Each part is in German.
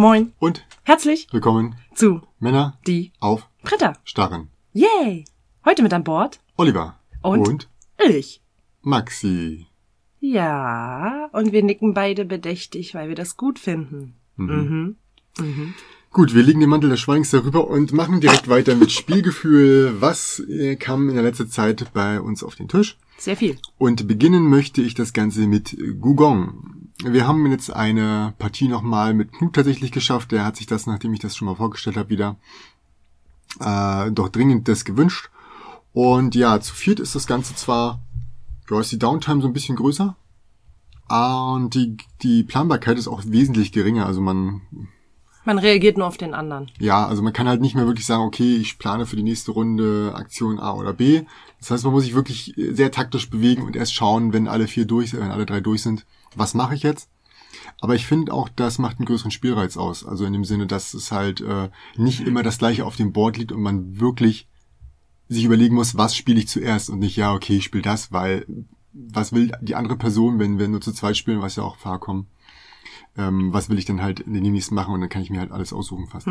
Moin und Herzlich willkommen zu Männer Die auf Britta. Starren. Yay. Heute mit an Bord Oliver Und? ich. Maxi. Ja, und wir nicken beide bedächtig, weil wir das gut finden. Mhm. Gut, wir legen den Mantel des Schweigens darüber und machen direkt weiter mit Spielgefühl. Was äh, kam in der letzten Zeit bei uns auf den Tisch? Sehr viel. Und beginnen möchte ich das Ganze mit Gugong. Wir haben jetzt eine Partie nochmal mit Knut tatsächlich geschafft. Der hat sich das, nachdem ich das schon mal vorgestellt habe, wieder äh, doch dringend das gewünscht. Und ja, zu viert ist das Ganze zwar, ja, ist die Downtime so ein bisschen größer. Und die, die Planbarkeit ist auch wesentlich geringer. Also man Man reagiert nur auf den anderen. ja, also man kann halt nicht mehr wirklich sagen, okay, ich plane für die nächste Runde Aktion A oder B. Das heißt, man muss sich wirklich sehr taktisch bewegen und erst schauen, wenn alle vier durch, wenn alle drei durch sind, was mache ich jetzt? Aber ich finde auch, das macht einen größeren Spielreiz aus. Also in dem Sinne, dass es halt äh, nicht immer das gleiche auf dem Board liegt und man wirklich sich überlegen muss, was spiele ich zuerst und nicht, ja, okay, ich spiele das, weil was will die andere Person, wenn wir nur zu zweit spielen, was ja auch vorkommt, ähm, was will ich dann halt in den nächsten machen und dann kann ich mir halt alles aussuchen fast.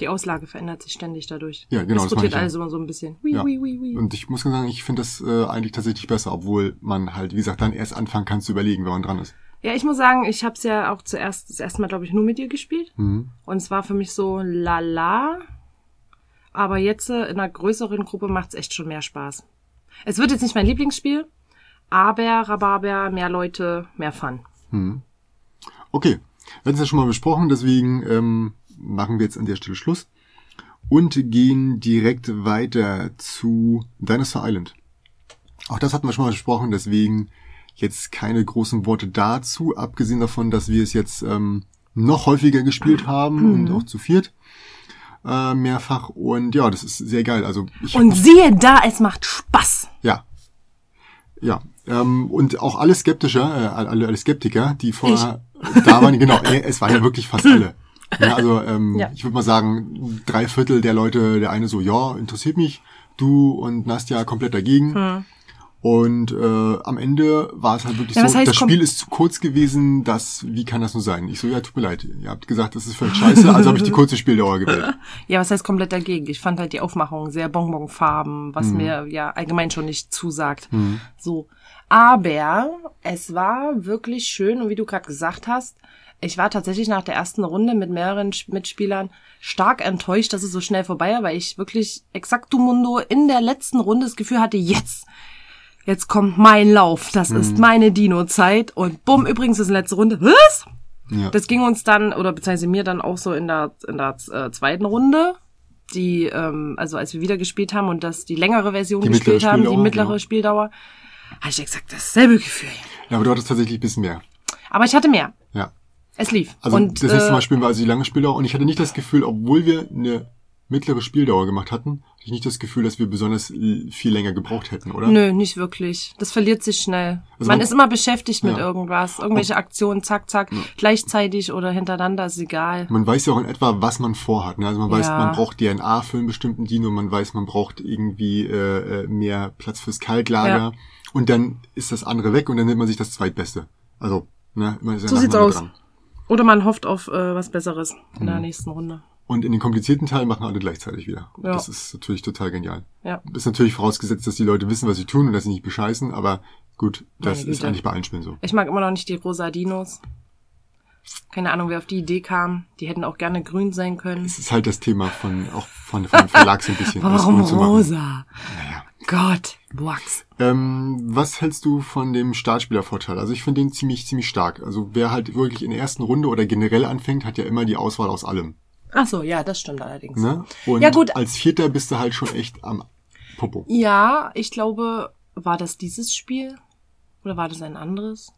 Die Auslage verändert sich ständig dadurch. Ja, genau, das Diskutiert ja. alles immer so ein bisschen. Hui, Ja. hui, hui. Und ich muss sagen, ich finde das äh, eigentlich tatsächlich besser, obwohl man halt, wie gesagt, dann erst anfangen kann zu überlegen, wenn man dran ist. Ja, ich muss sagen, ich habe es ja auch zuerst, das erste Mal, glaube ich, nur mit dir gespielt. Mhm. Und es war für mich so lala. Aber jetzt äh, in einer größeren Gruppe macht es echt schon mehr Spaß. Es wird jetzt nicht mein Lieblingsspiel, aber Rhabarber, mehr Leute, mehr Fun. Okay, wir hatten es ja schon mal besprochen, deswegen ähm, machen wir jetzt an der Stelle Schluss und gehen direkt weiter zu Dinosaur Island. Auch das hatten wir schon mal besprochen, deswegen jetzt keine großen Worte dazu, abgesehen davon, dass wir es jetzt ähm, noch häufiger gespielt haben und auch zu viert äh, mehrfach. Und ja, das ist sehr geil. Also ich Und siehe da, es macht Spaß. Ja. Ja. Ähm, und auch alle Skeptischer, äh, alle, alle Skeptiker, die vorher da waren, genau, äh, es waren ja wirklich fast alle. Ja, also ähm, Ja. ich würde mal sagen, drei Viertel der Leute, der eine so, ja, interessiert mich, du und Nastja komplett dagegen. Und äh, am Ende war es halt wirklich Ja, so, heißt das Spiel ist zu kurz gewesen, das, wie kann das nur sein? Ich so, ja, tut mir leid, ihr habt gesagt, das ist völlig scheiße, also habe ich die kurze Spieldauer gewählt. Ja, was heißt komplett dagegen? Ich fand halt die Aufmachung sehr Bonbonfarben, was mir ja allgemein schon nicht zusagt. So. Aber es war wirklich schön und wie du gerade gesagt hast, ich war tatsächlich nach der ersten Runde mit mehreren Mitspielern stark enttäuscht, dass es so schnell vorbei war, weil ich wirklich exakt Mundo in der letzten Runde das Gefühl hatte, jetzt, jetzt kommt mein Lauf, das ist meine Dino-Zeit und bumm, übrigens ist die letzte Runde, was? Ja. Das ging uns dann, oder beziehungsweise mir dann auch so in der, in der äh, zweiten Runde, die, ähm, also als wir wieder gespielt haben und das die längere Version Die gespielt haben, die Spieldauer, mittlere genau. Spieldauer, habe ich exakt dasselbe Gefühl. ja, aber du hattest tatsächlich ein bisschen mehr. Aber ich hatte mehr. Ja. Es lief. Also und, das nächste äh, Mal spielen wir also die lange Spieldauer und ich hatte nicht das Gefühl, obwohl wir eine mittlere Spieldauer gemacht hatten, hatte ich nicht das Gefühl, dass wir besonders viel länger gebraucht hätten, oder? Nö, nicht wirklich. Das verliert sich schnell. Also man man- ist immer beschäftigt mit Ja. irgendwas. Irgendwelche Aktionen, zack, zack, gleichzeitig oder hintereinander, ist egal. Man weiß ja auch in etwa, was man vorhat. Ne? Also man weiß, Ja. man braucht DNA für einen bestimmten Dino, man weiß, man braucht irgendwie äh, äh, mehr Platz fürs Kaltlager Ja. und dann ist das andere weg und dann nimmt man sich das zweitbeste. Also, ne, man ist ja So sieht's aus. Oder man hofft auf äh, was Besseres in der nächsten Runde. Und in den komplizierten Teil machen alle gleichzeitig wieder. Ja. Das ist natürlich total genial. Ja. Ist natürlich vorausgesetzt, dass die Leute wissen, was sie tun und dass sie nicht bescheißen, aber gut, das ist eigentlich bei allen Spielen so. Ich mag immer noch nicht die rosa Dinos. Keine Ahnung, wer auf die Idee kam. Die hätten auch gerne grün sein können. Das ist halt das Thema von, auch von, von dem Verlag so ein bisschen. Warum rosa? Gott, Wachs. Ähm, was hältst du von dem Startspielervorteil? Also ich finde den ziemlich, ziemlich stark. Also wer halt wirklich in der ersten Runde oder generell anfängt, hat ja immer die Auswahl aus allem. Ach so, ja, das stimmt allerdings. Ne? Und Ja, gut. als Vierter bist du halt schon echt am Popo. Ja, ich glaube, war das dieses Spiel? Oder war das ein anderes?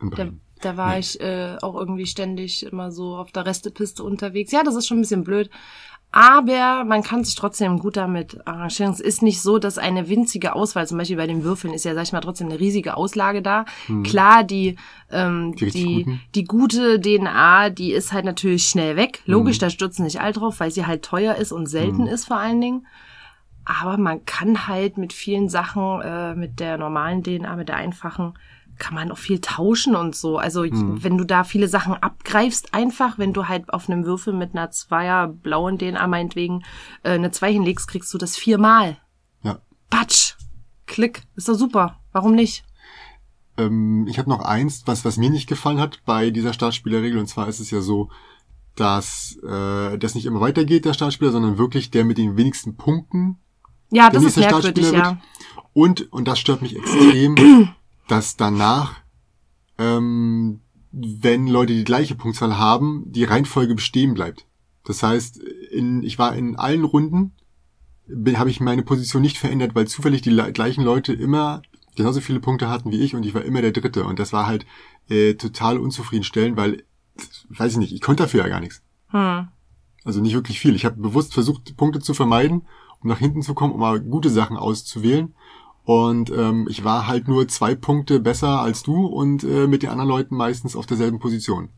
Da, da war Nee. ich äh, auch irgendwie ständig immer so auf der Restepiste unterwegs. Ja, das ist schon ein bisschen blöd. Aber man kann sich trotzdem gut damit arrangieren. Es ist nicht so, dass eine winzige Auswahl, zum Beispiel bei den Würfeln, ist ja, sag ich mal, trotzdem eine riesige Auslage da. Klar, die, ähm, Die die, die gute DNA, die ist halt natürlich schnell weg. Logisch, da stürzen nicht all drauf, weil sie halt teuer ist und selten ist vor allen Dingen. Aber man kann halt mit vielen Sachen, äh, mit der normalen DNA, mit der einfachen, kann man auch viel tauschen und so. Also wenn du da viele Sachen abgreifst, einfach, wenn du halt auf einem Würfel mit einer Zweier blauen DNA meinetwegen äh, eine Zwei hinlegst, kriegst du das viermal. Ja. Patsch. Klick. Ist doch super. Warum nicht? Ähm, ich habe noch eins, was, was mir nicht gefallen hat bei dieser Startspielerregel. Und zwar ist es ja so, dass äh, das nicht immer weitergeht, der Startspieler, sondern wirklich der mit den wenigsten Punkten Ja, das ist merkwürdig, ja. Und, und das stört mich extrem, dass danach, ähm, wenn Leute die gleiche Punktzahl haben, die Reihenfolge bestehen bleibt. Das heißt, in, ich war in allen Runden, habe ich meine Position nicht verändert, weil zufällig die le- gleichen Leute immer genauso viele Punkte hatten wie ich und ich war immer der Dritte. Und das war halt äh, total unzufriedenstellend, weil, weiß ich nicht, ich konnte dafür ja gar nichts. Hm. Also nicht wirklich viel. Ich habe bewusst versucht, Punkte zu vermeiden, um nach hinten zu kommen, um mal gute Sachen auszuwählen. Und ähm, ich war halt nur zwei Punkte besser als du und äh, mit den anderen Leuten meistens auf derselben Position.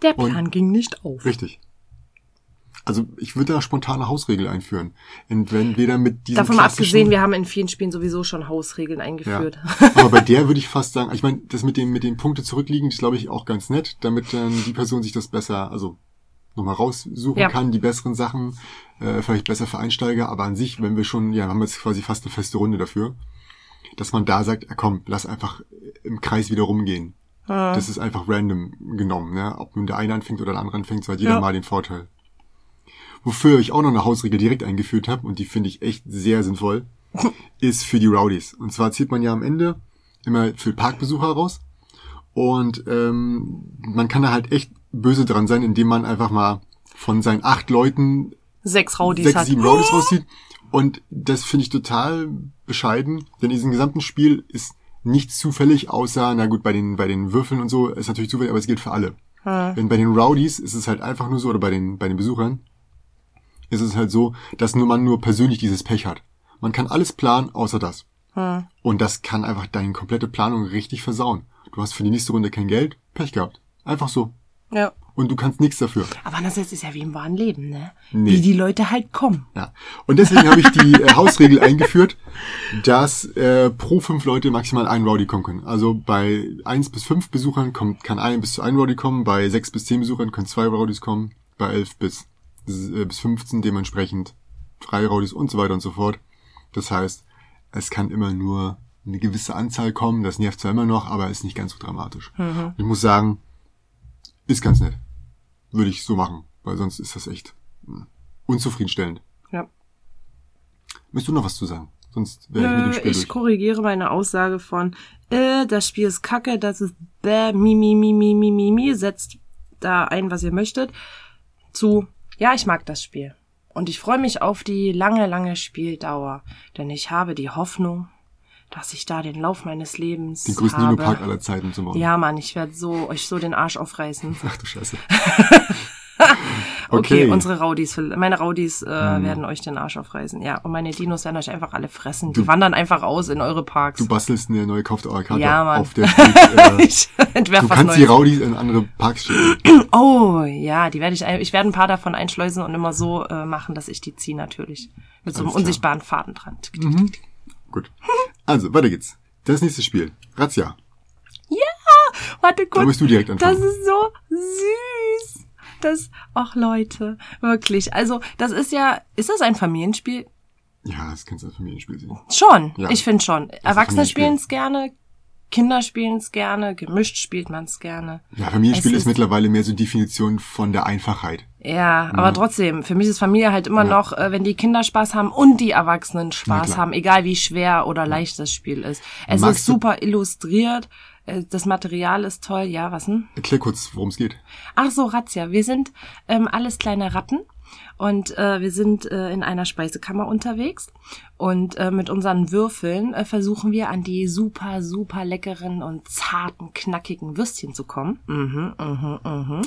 Der Plan ging nicht auf. Richtig. Also ich würde da spontane Hausregel einführen. Entweder mit diesem Davon mal abgesehen, wir haben in vielen Spielen sowieso schon Hausregeln ja. eingeführt. Aber bei der würde ich fast sagen, ich meine, das mit dem mit den Punkte zurückliegen, ist glaube ich auch ganz nett, damit dann die Person sich das besser, also nochmal raussuchen Ja. kann, die besseren Sachen, äh, vielleicht besser für Einsteiger, aber an sich, wenn wir schon, ja, haben wir jetzt quasi fast eine feste Runde dafür, dass man da sagt, ja, komm, lass einfach im Kreis wieder rumgehen. Das ist einfach random genommen, ne? Ob nun der eine anfängt oder der andere anfängt, so hat jeder Ja. mal den Vorteil. Wofür ich auch noch eine Hausregel direkt eingeführt habe, und die finde ich echt sehr sinnvoll, ist für die Rowdies. Und zwar zieht man ja am Ende immer für Parkbesucher raus. Und ähm, man kann da halt echt böse dran sein, indem man einfach mal von seinen acht Leuten Sechs Raudis sechs, hat. sieben Rowdies rauszieht. Und das finde ich total bescheiden, denn in diesem gesamten Spiel ist nichts zufällig, außer, na gut, bei den, bei den Würfeln und so ist natürlich zufällig, aber es gilt für alle. Wenn bei den Rowdies ist es halt einfach nur so, oder bei den, bei den Besuchern, ist es halt so, dass nur man nur persönlich dieses Pech hat. Man kann alles planen, außer das. Und das kann einfach deine komplette Planung richtig versauen. Du hast für die nächste Runde kein Geld, Pech gehabt. Einfach so. Ja. Und du kannst nichts dafür. Aber andererseits ist ja wie im wahren Leben, ne? Nee. Wie die Leute halt kommen. Ja. Und deswegen habe ich die äh, Hausregel eingeführt, dass äh, pro fünf Leute maximal ein Rowdy kommen können. Also bei eins bis fünf Besuchern kommt, kann ein bis zu ein Rowdy kommen, bei sechs bis zehn Besuchern können zwei Rowdys kommen, bei elf bis, äh, bis 15 dementsprechend drei Rowdys und so weiter und so fort. Das heißt, es kann immer nur eine gewisse Anzahl kommen, das nervt zwar immer noch, aber ist nicht ganz so dramatisch. Ich muss sagen, ist ganz nett. Würde ich so machen, weil sonst ist das echt hm, unzufriedenstellend. Ja. Möchtest du noch was zu sagen? Sonst wäre ich mit dem Nö, Spiel ich durch. korrigiere meine Aussage von, äh, das Spiel ist kacke, das ist bäh, mi, mi, mi, mi, mi, mi, mi, setzt da ein, was ihr möchtet, zu, ja, ich mag das Spiel. Und ich freue mich auf die lange, lange Spieldauer, denn ich habe die Hoffnung, dass ich da den Lauf meines Lebens Den größten habe. Dino-Park aller Zeiten zu bauen. Ja, Mann, ich werde so euch so den Arsch aufreißen. Ach du Scheiße. Okay, Okay. Unsere Raudis, meine Raudis äh, werden euch den Arsch aufreißen. Ja, und meine Dinos werden euch einfach alle fressen. Die wandern einfach aus in eure Parks. Du bastelst eine neue kaufte Karte Ja, Mann. auf der steht, äh, ich entwerf Du kannst die Neues. Raudis in andere Parks schicken. Oh, ja, die werde ich, ich werde ein paar davon einschleusen und immer so äh, machen, dass ich die ziehe natürlich. Mit so einem Alles klar. unsichtbaren Faden dran. Gut. Also, weiter geht's. Das nächste Spiel. Razzia. Warte kurz. Da musst du direkt anfangen. Das ist so süß. Das, ach Leute, wirklich. Also, das ist ja, ist das ein Familienspiel? Ja, das kannst du als Familienspiel sehen. Schon, Ja. ich finde schon. Erwachsene spielen es gerne, Kinder spielen es gerne, gemischt spielt man es gerne. Ja, Familienspiel Es ist, ist- mittlerweile mehr so Definition von der Einfachheit. Ja, aber trotzdem, für mich ist Familie halt immer noch, äh, wenn die Kinder Spaß haben und die Erwachsenen Spaß haben, egal wie schwer oder leicht das Spiel ist. Es Magst ist super illustriert, äh, das Material ist toll, ja, was denn? Erklär kurz, worum es geht. Ach so, Razzia. Wir sind ähm, alles kleine Ratten und äh, wir sind äh, in einer Speisekammer unterwegs und äh, mit unseren Würfeln äh, versuchen wir an die super, super leckeren und zarten, knackigen Würstchen zu kommen. Mhm, mhm, mhm.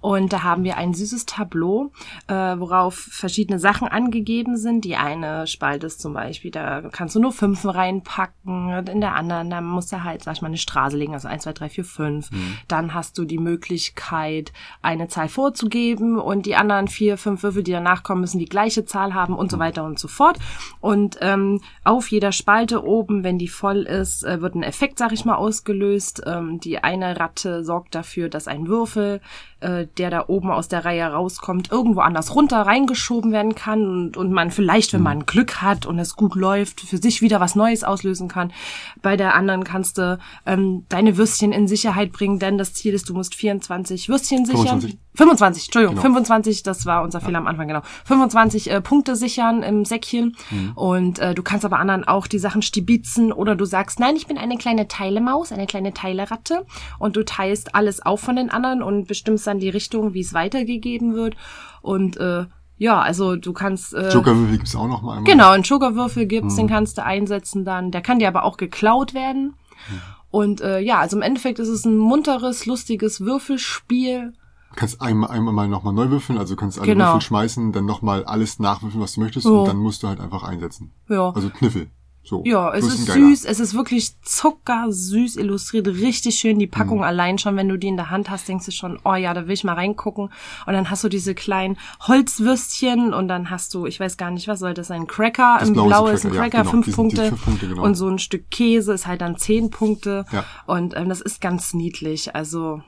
Und da haben wir ein süßes Tableau, äh, worauf verschiedene Sachen angegeben sind. Die eine Spalte ist zum Beispiel, da kannst du nur fünf reinpacken. Und in der anderen, da musst du halt, sag ich mal, eine Straße legen, also eins, zwei, drei, vier, fünf. Dann hast du die Möglichkeit, eine Zahl vorzugeben und die anderen vier, fünf Würfel, die danach kommen, müssen die gleiche Zahl haben und so weiter und so fort. Und Und ähm, auf jeder Spalte oben, wenn die voll ist, äh, wird ein Effekt, sag ich mal, ausgelöst. Ähm, die eine Ratte sorgt dafür, dass ein Würfel, äh, der da oben aus der Reihe rauskommt, irgendwo anders runter reingeschoben werden kann und, und man vielleicht, wenn man Glück hat und es gut läuft, für sich wieder was Neues auslösen kann. Bei der anderen kannst du ähm, deine Würstchen in Sicherheit bringen, denn das Ziel ist, du musst 24 Würstchen sichern. 25. 25, Entschuldigung, Genau. 25, das war unser Fehler am Anfang, genau. 25 äh, Punkte sichern im Säckchen Mhm. und äh, du kannst aber anderen auch die Sachen stibitzen oder du sagst, nein, ich bin eine kleine Teilemaus, eine kleine Teileratte und du teilst alles auf von den anderen und bestimmst dann die Richtung, wie es weitergegeben wird und äh, ja, also du kannst äh, Jokerwürfel gibt's auch noch mal einmal. Genau, einen Jokerwürfel gibt's, Mhm. den kannst du einsetzen dann. Der kann dir aber auch geklaut werden. Mhm. Und äh, ja, also im Endeffekt ist es ein munteres, lustiges Würfelspiel. Kannst einmal, einmal mal nochmal neu würfeln, also kannst alle Genau. Würfel schmeißen, dann nochmal alles nachwürfeln, was du möchtest, Ja. und dann musst du halt einfach einsetzen. Ja. Also Kniffel. So. Ja, es So ist süß, es ist wirklich zuckersüß illustriert, richtig schön. Die Packung Mhm. allein schon, wenn du die in der Hand hast, denkst du schon, oh ja, da will ich mal reingucken. Und dann hast du diese kleinen Holzwürstchen und dann hast du, ich weiß gar nicht, was soll das sein, Cracker, Das ein blaue ist ein Cracker, ja, genau, fünf die sind- die Punkte. fünf Punkte, genau. Und so ein Stück Käse ist halt dann zehn Punkte. Ja. Und ähm, das ist ganz niedlich. Also.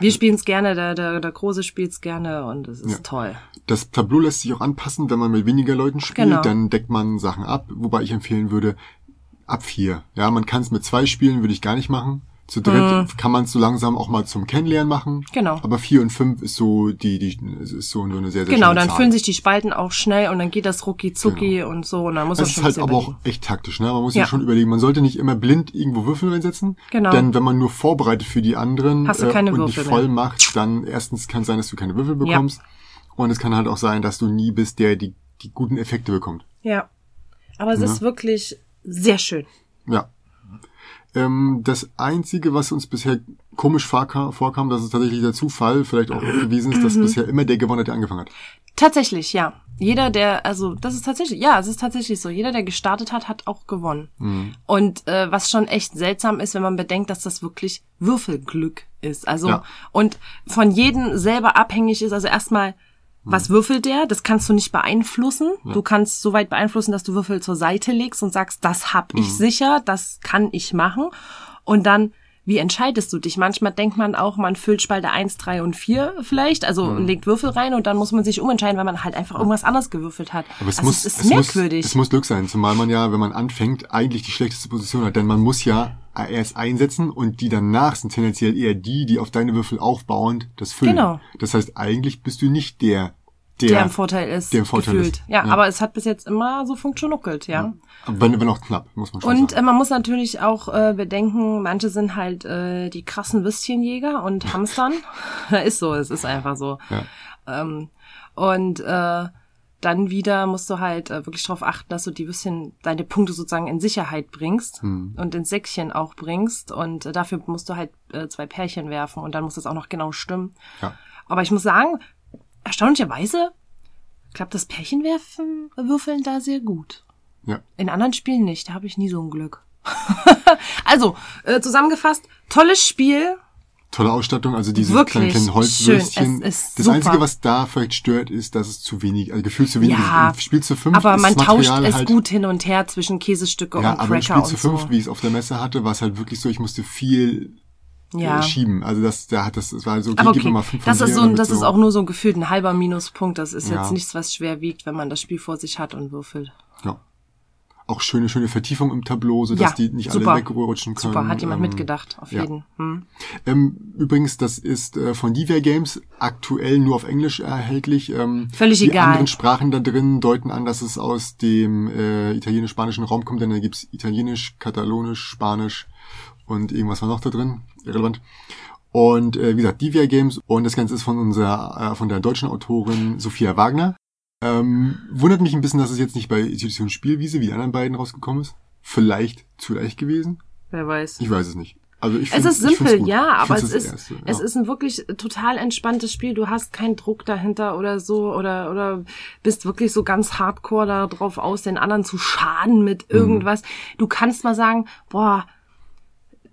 Wir spielen es gerne, der, der, der Große spielt es gerne und es ist Ja. toll. Das Tableau lässt sich auch anpassen, wenn man mit weniger Leuten spielt, Genau. dann deckt man Sachen ab, wobei ich empfehlen würde, ab vier. Ja, man kann es mit zwei spielen, würde ich gar nicht machen. Zu dritt kann man es so langsam auch mal zum Kennenlernen machen. Genau. Aber vier und fünf ist so die, die ist so eine sehr, sehr Genau, dann Zahl. füllen sich die Spalten auch schnell und dann geht das rucki zucki und so und dann muss man Das ist schon ein halt bisschen aber auch echt taktisch, ne? Man muss Ja. sich schon überlegen, man sollte nicht immer blind irgendwo Würfel reinsetzen. Genau. Denn wenn man nur vorbereitet für die anderen Hast du keine und Würfel nicht voll mehr. macht, dann erstens kann es sein, dass du keine Würfel bekommst. Und es kann halt auch sein, dass du nie bist, der die, die guten Effekte bekommt. Ja. Aber es ist wirklich sehr schön. Ja. Ähm, das Einzige, was uns bisher komisch vorkam, dass es tatsächlich der Zufall vielleicht auch gewesen ist, Mhm. dass bisher immer der gewonnen hat, der angefangen hat. Tatsächlich, ja. Jeder, der, also das ist tatsächlich, ja, es ist tatsächlich so. Jeder, der gestartet hat, hat auch gewonnen. Mhm. Und äh, was schon echt seltsam ist, wenn man bedenkt, dass das wirklich Würfelglück ist. Also Ja. und von jedem selber abhängig ist. Also erstmal, Mhm. Was würfelt der? Das kannst du nicht beeinflussen. Du kannst so weit beeinflussen, dass du Würfel zur Seite legst und sagst, das hab ich Mhm. sicher, das kann ich machen. Und dann wie entscheidest du dich? Manchmal denkt man auch, man füllt Spalte 1, 3 und 4 vielleicht, also Mhm. legt Würfel rein und dann muss man sich umentscheiden, weil man halt einfach irgendwas anderes gewürfelt hat. Aber es also muss, es ist es merkwürdig. Muss, es muss Glück sein, zumal man ja, wenn man anfängt, eigentlich die schlechteste Position hat. Denn man muss ja erst einsetzen und die danach sind tendenziell eher die, die auf deine Würfel aufbauend das füllen. Genau. Das heißt, eigentlich bist du nicht der, der, der im Vorteil ist, der im Vorteil gefühlt. ist. Ja, Ja. aber es hat bis jetzt immer so funktioniert, ja. wenn, wenn auch knapp, muss man schon Und sagen. äh, man muss natürlich auch äh, bedenken, manche sind halt äh, die krassen Würstchenjäger und Hamstern. ist so, es ist einfach so. Ja. Ähm, und äh, dann wieder musst du halt äh, wirklich darauf achten, dass du die Würstchen, deine Punkte sozusagen in Sicherheit bringst Hm. und ins Säckchen auch bringst. Und äh, dafür musst du halt äh, zwei Pärchen werfen und dann muss das auch noch genau stimmen. Ja. Aber ich muss sagen, erstaunlicherweise klappt das Pärchenwerfen, Würfeln da sehr gut. Ja. In anderen Spielen nicht, da habe ich nie so ein Glück. also, äh, zusammengefasst, tolles Spiel. Tolle Ausstattung, also diese Wirklich kleinen, kleinen Holzwürstchen. das super. Einzige, was da vielleicht stört, ist, dass es zu wenig, also gefühlt zu wenig Ja, ist. Im Spiel zu fünf Aber man tauscht es halt, gut hin und her zwischen Käsestücke Ja, und aber im Spiel Cracker zu fünf, so. wie ich es auf der Messe hatte, war es halt wirklich so, ich musste viel Ja. äh, schieben. Also das, da hat das, das war so, okay, okay, mal fünf das ist so, das ist so- auch nur so gefühlt ein halber Minuspunkt. Das ist Ja. jetzt nichts, was schwer wiegt, wenn man das Spiel vor sich hat und würfelt. Ja. Auch schöne, schöne Vertiefung im Tableau, sodass Ja, die nicht super. alle wegrutschen können. Super, hat jemand Ähm, mitgedacht, auf ja. jeden. Hm. Ähm, übrigens, das ist äh, von Divia Games aktuell nur auf Englisch erhältlich. Ähm, Völlig die egal. anderen Sprachen da drin deuten an, dass es aus dem äh, italienisch-spanischen Raum kommt, denn da gibt's Italienisch, Katalonisch, Spanisch und irgendwas war noch da drin, irrelevant. Und äh, wie gesagt, Divia Games und das Ganze ist von unserer, äh, von der deutschen Autorin Sophia Wagner. Ähm, wundert mich ein bisschen, dass es jetzt nicht bei Institution Spielwiese wie die anderen beiden rausgekommen ist. Vielleicht zu leicht gewesen. Wer weiß. Ich weiß es nicht. Also ich Es ist simpel, ja, aber es ist, Erste, es ja. ist ein wirklich total entspanntes Spiel. Du hast keinen Druck dahinter oder so oder, oder bist wirklich so ganz hardcore da drauf aus, den anderen zu schaden Mhm. mit irgendwas. Du kannst mal sagen, boah,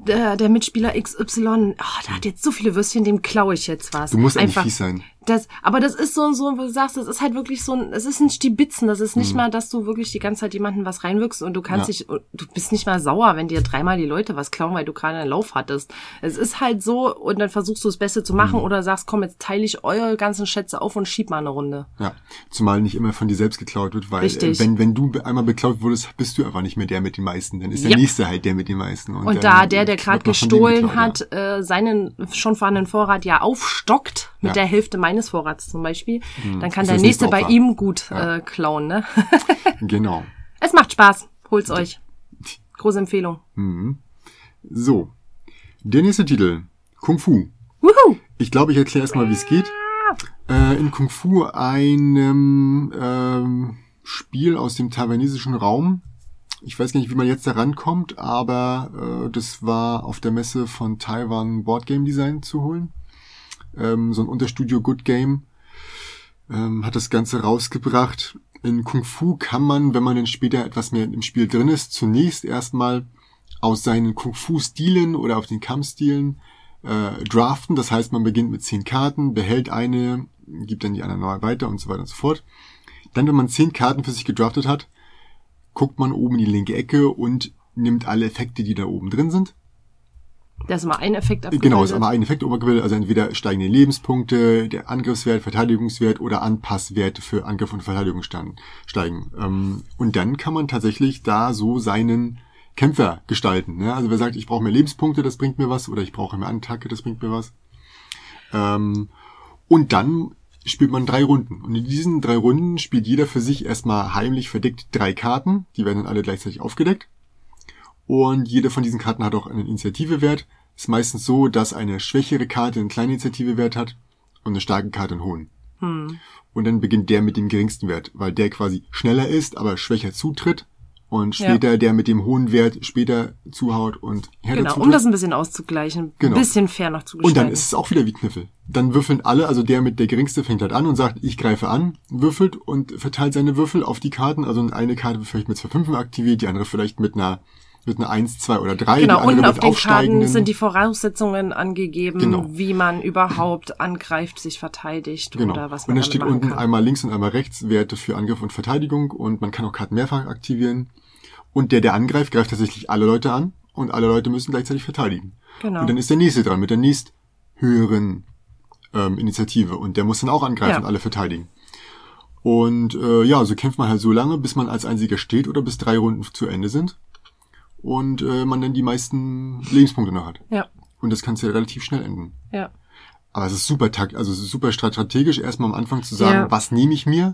der, der Mitspieler XY, oh, der hat jetzt so viele Würstchen, dem klaue ich jetzt was. Du musst Einfach, fies sein. Das, aber das ist so, so, wo du sagst, das ist halt wirklich so ein, es ist ein Stibitzen. Das ist nicht Mhm. mal, dass du wirklich die ganze Zeit jemanden was reinwirkst und du kannst Ja. dich, du bist nicht mal sauer, wenn dir dreimal die Leute was klauen, weil du gerade einen Lauf hattest. Es ist halt so und dann versuchst du das Beste zu machen Mhm. oder sagst, komm, jetzt teile ich eure ganzen Schätze auf und schieb mal eine Runde. Ja, zumal nicht immer von dir selbst geklaut wird, weil äh, wenn, wenn du einmal beklaut wurdest, bist du einfach nicht mehr der mit den meisten. Dann ist der Ja. nächste halt der mit den meisten. Und dann da der, der gerade gestohlen geklaut, hat, äh, seinen schon vorhandenen Vorrat ja aufstockt mit Ja. der Hälfte meines Vorrats zum Beispiel, dann kann der nächste bei ihm gut Ja. äh, klauen. Ne? Genau. es macht Spaß, holt's euch. Große Empfehlung. So. Der nächste Titel. Kung Fu. Wuhu! Ich glaube, ich erkläre erstmal, wie es geht. Äh, in Kung Fu einem ähm, Spiel aus dem taiwanesischen Raum. Ich weiß gar nicht, wie man jetzt da rankommt, aber äh, das war auf der Messe von Taiwan Board Game Design zu holen. Ähm, so ein Unterstudio Good Game ähm, hat das Ganze rausgebracht. In Kung Fu kann man, wenn man dann später etwas mehr im Spiel drin ist, zunächst erstmal aus seinen Kung Fu Stilen oder auf den Kampfstilen äh, draften. Das heißt, man beginnt mit zehn Karten, behält eine, gibt dann die anderen neu weiter und so weiter und so fort. Dann, wenn man zehn Karten für sich gedraftet hat, guckt man oben in die linke Ecke und nimmt alle Effekte, die da oben drin sind. Da ist immer ein Effekt abgebildet. Genau, ist aber ein Effekt obergebildet, also entweder steigende Lebenspunkte, der Angriffswert, Verteidigungswert oder Anpasswerte für Angriff und Verteidigung stand- steigen. Ähm, Und dann kann man tatsächlich da so seinen Kämpfer gestalten. Ne? Also wer sagt, ich brauche mehr Lebenspunkte, das bringt mir was, oder ich brauche mehr Attacke, das bringt mir was. Ähm, Und dann spielt man drei Runden. Und in diesen drei Runden spielt jeder für sich erstmal heimlich verdeckt drei Karten. Die werden dann alle gleichzeitig aufgedeckt. Und jede von diesen Karten hat auch einen Initiativewert. Ist meistens so, dass eine schwächere Karte einen kleinen Initiativewert hat und eine starke Karte einen hohen. Hm. Und dann beginnt der mit dem geringsten Wert, weil der quasi schneller ist, aber schwächer zutritt. Und Ja. später der mit dem hohen Wert später zuhaut und härter Genau, zutritt. um das ein bisschen auszugleichen, Genau. ein bisschen fair noch zu Und dann ist es auch wieder wie Kniffel. Dann würfeln alle, also der mit der geringste fängt halt an und sagt, ich greife an, würfelt und verteilt seine Würfel auf die Karten. Also eine Karte wird vielleicht mit zwei Fünfen aktiviert, die andere vielleicht mit einer mit einer Eins, zwei oder drei. Genau, die andere unten auf den Karten aufsteigenden. sind die Voraussetzungen angegeben, Genau. wie man überhaupt angreift, sich verteidigt Genau. oder was und man dann damit steht unten kann. einmal links und einmal rechts Werte für Angriff und Verteidigung und man kann auch Karten mehrfach aktivieren. Und der, der angreift, greift tatsächlich alle Leute an und alle Leute müssen gleichzeitig verteidigen. Genau. Und dann ist der nächste dran mit der nächst höheren ähm, Initiative und der muss dann auch angreifen Ja. und alle verteidigen. Und äh, ja, so kämpft man halt so lange, bis man als einziger steht oder bis drei Runden zu Ende sind und äh, man dann die meisten Lebenspunkte noch hat. Ja, Und das kann ja relativ schnell enden. ja. Aber es ist super takt, also es ist super strategisch, erstmal am Anfang zu sagen, Ja. was nehme ich mir?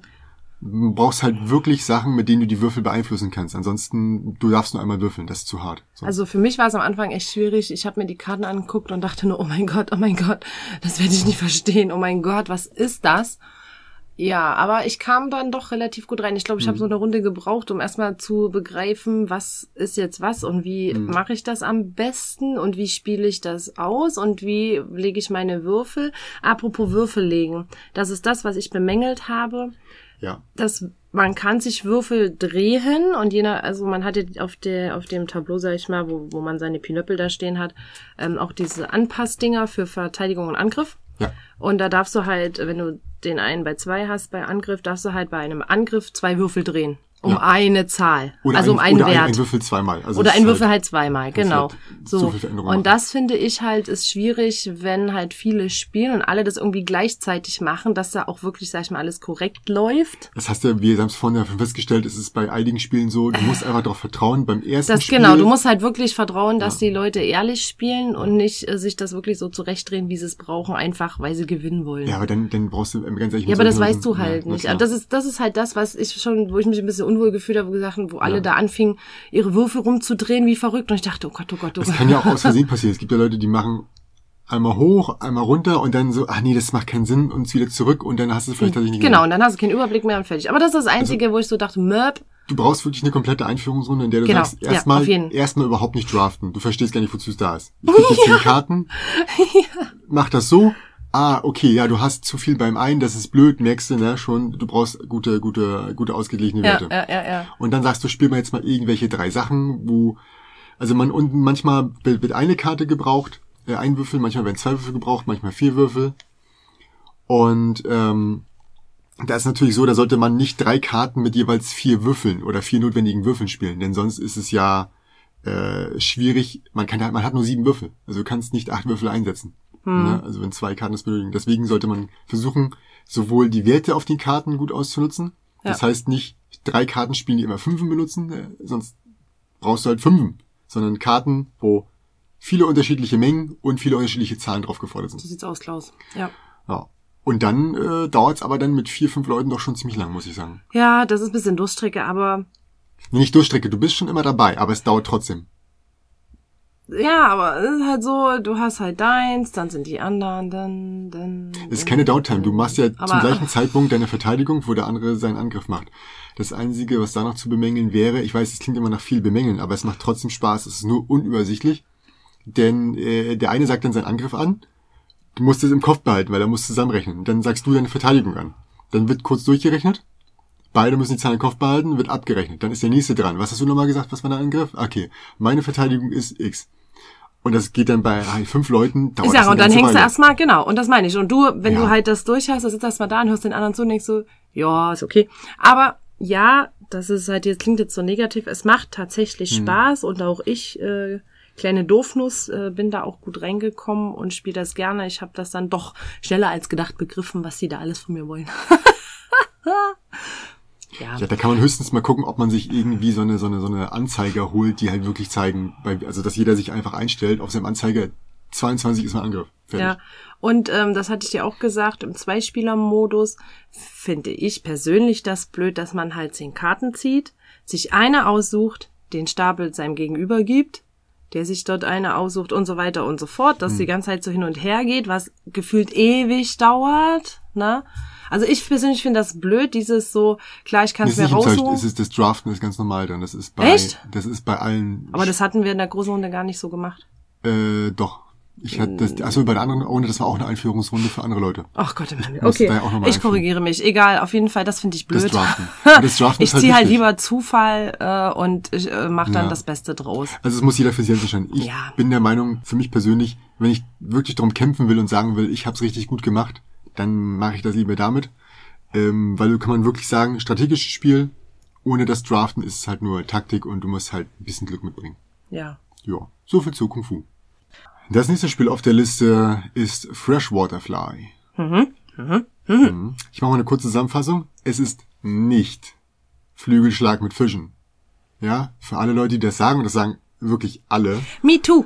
Du brauchst halt wirklich Sachen, mit denen du die Würfel beeinflussen kannst. Ansonsten, du darfst nur einmal würfeln, das ist zu hart. So. Also für mich war es am Anfang echt schwierig. Ich habe mir die Karten angeguckt und dachte nur, oh mein Gott, oh mein Gott, das werde ich nicht verstehen. Oh mein Gott, was ist das? Ja, aber ich kam dann doch relativ gut rein. Ich glaube, ich habe so eine Runde gebraucht, um erstmal zu begreifen, was ist jetzt was und wie mache ich das am besten und wie spiele ich das aus und wie lege ich meine Würfel. Apropos Würfel legen, das ist das, was ich bemängelt habe ja. dass man kann sich Würfel drehen und jener, also man hatte auf der auf dem Tableau, sag ich mal, wo, wo man seine Pinöppel da stehen hat, ähm, auch diese Anpassdinger für Verteidigung und Angriff. Und da darfst du halt, wenn du den einen bei zwei hast, bei Angriff, darfst du halt bei einem Angriff zwei Würfel drehen. Um Ja. eine Zahl. Oder also um ein, einen oder Wert. Ein, ein Würfel zweimal. Also Oder es ein Würfel halt, halt zweimal, genau. halt So. so. Und das finde ich halt ist schwierig, wenn halt viele spielen und alle das irgendwie gleichzeitig machen, dass da auch wirklich, sag ich mal, alles korrekt läuft. Das hast du, wir haben es vorhin ja festgestellt, es ist bei einigen Spielen so, du musst einfach darauf vertrauen, beim ersten Das Spiel. genau, du musst halt wirklich vertrauen, dass die Leute ehrlich spielen und nicht äh, sich das wirklich so zurechtdrehen, wie sie es brauchen, einfach weil sie gewinnen wollen. Ja, aber dann, dann brauchst du ähm, ganz ehrlich. Ja, aber das weißt du halt ja, nicht. Aber klar. das ist, das ist halt das, was ich schon, wo ich mich ein bisschen unwohl gefühlt habe, gesagt, wo alle Ja. da anfingen, ihre Würfel rumzudrehen wie verrückt. Und ich dachte, oh Gott, oh Gott, oh Das Gott. kann ja auch aus Versehen passieren. Es gibt ja Leute, die machen einmal hoch, einmal runter und dann so, ach nee, das macht keinen Sinn und wieder zurück und dann hast du es vielleicht tatsächlich nicht Genau, mehr. und dann hast du keinen Überblick mehr und fertig. Aber das ist das Einzige, wo ich so dachte, Möb, Du brauchst wirklich eine komplette Einführungsrunde, in der du Genau, sagst, ja, erstmal jeden. erstmal überhaupt nicht draften. Du verstehst gar nicht, wozu es da ist. Ich krieg jetzt zehn Karten, mach das so. Ah, okay, ja, du hast zu viel beim einen, das ist blöd, merkst du, ne, schon, du brauchst gute, gute, gute ausgeglichene ja, Werte. ja, ja, ja. Und dann sagst du, spiel mal jetzt mal irgendwelche drei Sachen, wo, also man unten manchmal wird eine Karte gebraucht, äh, ein Würfel, manchmal werden zwei Würfel gebraucht, manchmal vier Würfel. Und ähm, da ist natürlich so, da sollte man nicht drei Karten mit jeweils vier Würfeln oder vier notwendigen Würfeln spielen, denn sonst ist es ja äh, schwierig. Man kann man hat nur sieben Würfel, also du kannst nicht acht Würfel einsetzen. Hm. Ne? Also wenn zwei Karten das benötigen. Deswegen sollte man versuchen, sowohl die Werte auf den Karten gut auszunutzen. Ja. Das heißt nicht drei Karten spielen, die immer Fünfen benutzen, äh, sonst brauchst du halt Fünfen, sondern Karten, wo viele unterschiedliche Mengen und viele unterschiedliche Zahlen drauf gefordert sind. So sieht's aus, Klaus. Ja. Ja. Und dann äh, dauert aber dann mit vier, fünf Leuten doch schon ziemlich lang, muss ich sagen. Ja, das ist ein bisschen Durchstrecke, aber. Nicht Durchstrecke, du bist schon immer dabei, aber es dauert trotzdem. Ja, aber es ist halt so, du hast halt deins, dann sind die anderen, dann, dann. Es ist keine Downtime. Du machst ja aber, zum gleichen Zeitpunkt deine Verteidigung, wo der andere seinen Angriff macht. Das Einzige, was da noch zu bemängeln wäre, ich weiß, es klingt immer nach viel bemängeln, aber es macht trotzdem Spaß, es ist nur unübersichtlich. Denn äh, der eine sagt dann seinen Angriff an, du musst es im Kopf behalten, weil er muss zusammenrechnen. Dann sagst du deine Verteidigung an. Dann wird kurz durchgerechnet, beide müssen die Zahlen im Kopf behalten, wird abgerechnet. Dann ist der nächste dran. Was hast du nochmal gesagt, was war der Angriff? Okay, meine Verteidigung ist X. Und das geht dann bei fünf Leuten. Dauert ich sage, und dann hängst Weile. du erstmal, genau, und das meine ich. Und du, wenn ja. du halt das durch hast, dann sitzt erstmal da und hörst den anderen zu und denkst so, ja, ist okay. Aber ja, das ist halt, jetzt klingt jetzt so negativ, es macht tatsächlich hm. Spaß und auch ich, äh, kleine Doofnuss, äh, bin da auch gut reingekommen und spiele das gerne. Ich habe das dann doch schneller als gedacht begriffen, was sie da alles von mir wollen. Ja. ja, da kann man höchstens mal gucken, ob man sich irgendwie so eine, so eine, so eine Anzeiger holt, die halt wirklich zeigen, bei, also dass jeder sich einfach einstellt, auf seinem Anzeiger 22 ist mein Angriff. Fertig. Ja, und ähm, das hatte ich dir auch gesagt, im Zweispieler-Modus finde ich persönlich das blöd, dass man halt zehn Karten zieht, sich eine aussucht, den Stapel seinem Gegenüber gibt, der sich dort eine aussucht und so weiter und so fort, dass hm. die ganze Zeit so hin und her geht, was gefühlt ewig dauert, ne? Also ich persönlich finde das blöd, dieses so, klar, ich kann es mir raussuchen. Es ist das Draften ist ganz normal dann. Das ist bei, Echt? das ist bei allen. Aber das hatten wir in der großen Runde gar nicht so gemacht. Äh, doch. Ich hatte das, also bei der anderen Runde, das war auch eine Einführungsrunde für andere Leute. Ach Gott, okay. Ich korrigiere mich. Egal, auf jeden Fall, das finde ich blöd. Das Draften. Das Draften ich ziehe halt, halt lieber Zufall äh, und ich äh, mache dann ja. das Beste draus. Also es muss jeder für sich entscheiden. Ich ja. bin der Meinung, für mich persönlich, wenn ich wirklich darum kämpfen will und sagen will, ich habe es richtig gut gemacht, dann mache ich das lieber damit. Ähm, weil du kann man wirklich sagen, strategisches Spiel, ohne das Draften ist es halt nur Taktik und du musst halt ein bisschen Glück mitbringen. Ja. Ja, so viel zu Kung Fu. Das nächste Spiel auf der Liste ist Freshwater Fly. Mhm. Mhm. Mhm. Ich mache mal eine kurze Zusammenfassung. Es ist nicht Flügelschlag mit Fischen. Ja, für alle Leute, die das sagen, und das sagen wirklich alle. Me too.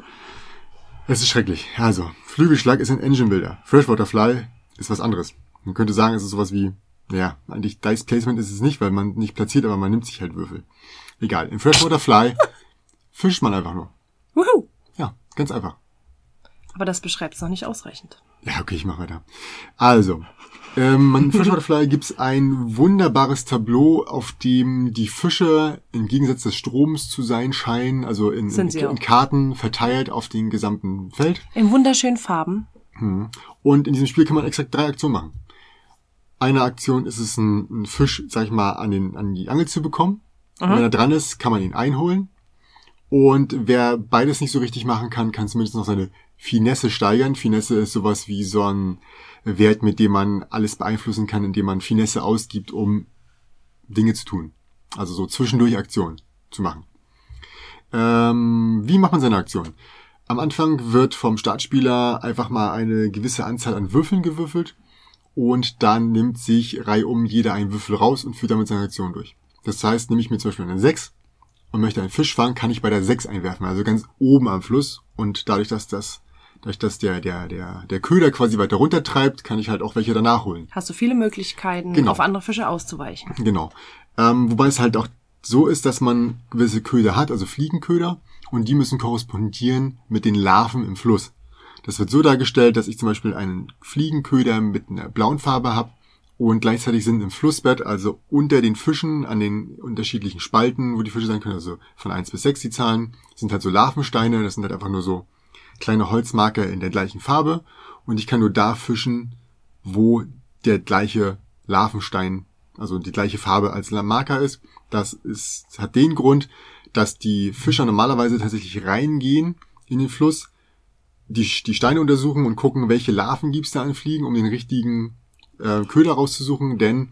Es ist schrecklich. Also, Flügelschlag ist ein Engine Builder. Freshwater Fly ist was anderes. Man könnte sagen, es ist sowas wie ja, eigentlich Dice Placement ist es nicht, weil man nicht platziert, aber man nimmt sich halt Würfel. Egal. Im Freshwater Fly fischt man einfach nur. Wuhu. Ja, ganz einfach. Aber das beschreibt es noch nicht ausreichend. Ja, okay, ich mach weiter. Also, ähm, in Freshwater Fly gibt's ein wunderbares Tableau, auf dem die Fische im Gegensatz des Stroms zu sein scheinen, also in, in, in Karten verteilt auf dem gesamten Feld. In wunderschönen Farben. Hm. Und in diesem Spiel kann man exakt drei Aktionen machen eine Aktion ist es, einen, Fisch, sag ich mal, an, den, an die Angel zu bekommen. Und wenn er dran ist, kann man ihn einholen. Und wer beides nicht so richtig machen kann, kann zumindest noch seine Finesse steigern. Finesse ist sowas wie so ein Wert, mit dem man alles beeinflussen kann, indem man Finesse ausgibt, um Dinge zu tun. Also so zwischendurch Aktionen zu machen. Ähm, wie macht man seine Aktion? Am Anfang wird vom Startspieler einfach mal eine gewisse Anzahl an Würfeln gewürfelt und dann nimmt sich reihum jeder einen Würfel raus und führt damit seine Aktion durch. Das heißt, nehme ich mir zum Beispiel eine 6 und möchte einen Fisch fangen, kann ich bei der 6 einwerfen, also ganz oben am Fluss und dadurch, dass das dadurch, dass der, der, der, der Köder quasi weiter runter treibt, kann ich halt auch welche danach holen. Hast du viele Möglichkeiten, genau. auf andere Fische auszuweichen. Genau. Ähm, wobei es halt auch so ist, dass man gewisse Köder hat, also Fliegenköder, und die müssen korrespondieren mit den Larven im Fluss. Das wird so dargestellt, dass ich zum Beispiel einen Fliegenköder mit einer blauen Farbe habe und gleichzeitig sind im Flussbett, also unter den Fischen, an den unterschiedlichen Spalten, wo die Fische sein können, also von eins bis sechs die Zahlen, sind halt so Larvensteine, das sind halt einfach nur so kleine Holzmarker in der gleichen Farbe und ich kann nur da fischen, wo der gleiche Larvenstein, also die gleiche Farbe als Marker ist. Das ist, hat den Grund, dass die Fischer normalerweise tatsächlich reingehen in den Fluss, die, die Steine untersuchen und gucken, welche Larven gibt's da an Fliegen, um den richtigen äh, Köder rauszusuchen, denn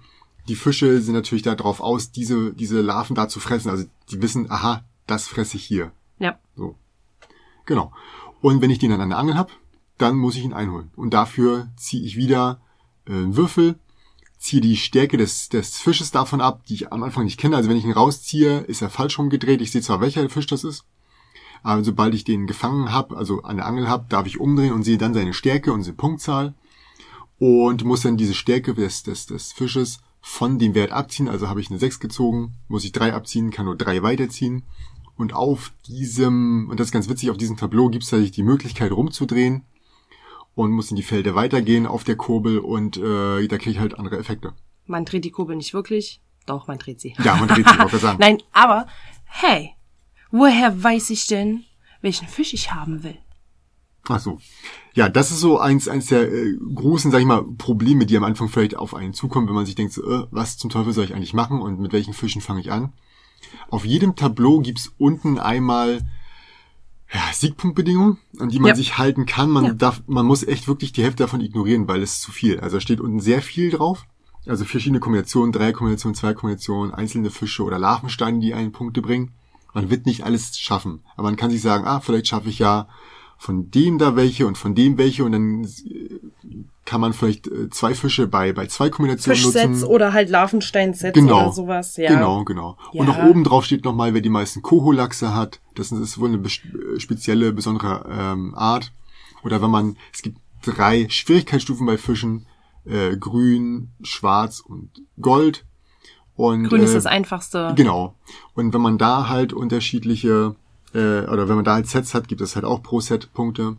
die Fische sind natürlich darauf aus, diese, diese Larven da zu fressen. Also die wissen, aha, das fresse ich hier. Ja. So. Genau. Und wenn ich den dann an der Angel habe, dann muss ich ihn einholen. Und dafür ziehe ich wieder äh, einen Würfel, ziehe die Stärke des, des Fisches davon ab, die ich am Anfang nicht kenne. Also wenn ich ihn rausziehe, ist er falsch rumgedreht. Ich sehe zwar, welcher Fisch das ist, aber sobald ich den gefangen habe, also an der Angel habe, darf ich umdrehen und sehe dann seine Stärke und seine Punktzahl und muss dann diese Stärke des, des, des Fisches von dem Wert abziehen. Also habe ich eine 6 gezogen, muss ich 3 abziehen, kann nur 3 weiterziehen. Und auf diesem, und das ist ganz witzig, auf diesem Tableau gibt es tatsächlich die Möglichkeit rumzudrehen und muss in die Felder weitergehen auf der Kurbel und äh, da kriege ich halt andere Effekte. Man dreht die Kurbel nicht wirklich. Doch, man dreht sie. Ja, man dreht sie, ich sagen. Nein, aber hey, woher weiß ich denn, welchen Fisch ich haben will? Ach so. Ja, das ist so eins, eins der äh, großen, sag ich mal, Probleme, die am Anfang vielleicht auf einen zukommen, wenn man sich denkt, so, äh, was zum Teufel soll ich eigentlich machen und mit welchen Fischen fange ich an? Auf jedem Tableau gibt's unten einmal ja, Siegpunktbedingungen, an die man Ja. sich halten kann. Man Ja. darf, man muss echt wirklich die Hälfte davon ignorieren, weil es zu viel. Also da steht unten sehr viel drauf. Also verschiedene Kombinationen, drei Kombinationen, zwei Kombinationen, einzelne Fische oder Larvensteine, die einen Punkte bringen. Man wird nicht alles schaffen. Aber man kann sich sagen, ah, vielleicht schaffe ich ja von dem da welche und von dem welche und dann äh, kann man vielleicht äh, zwei Fische bei, bei zwei Kombinationen Fischsets nutzen. oder halt Larvensteinsets Genau. oder sowas, ja. Genau, genau. Und Ja. noch oben drauf steht nochmal, wer die meisten Koholachse hat. Das ist wohl eine äh, spezielle, besondere ähm, Art. Oder wenn man, es gibt drei Schwierigkeitsstufen bei Fischen. Äh, grün, schwarz und gold. Und, Grün ist äh, das einfachste. Genau. Und wenn man da halt unterschiedliche, äh, oder wenn man da halt Sets hat, gibt es halt auch pro Set Punkte.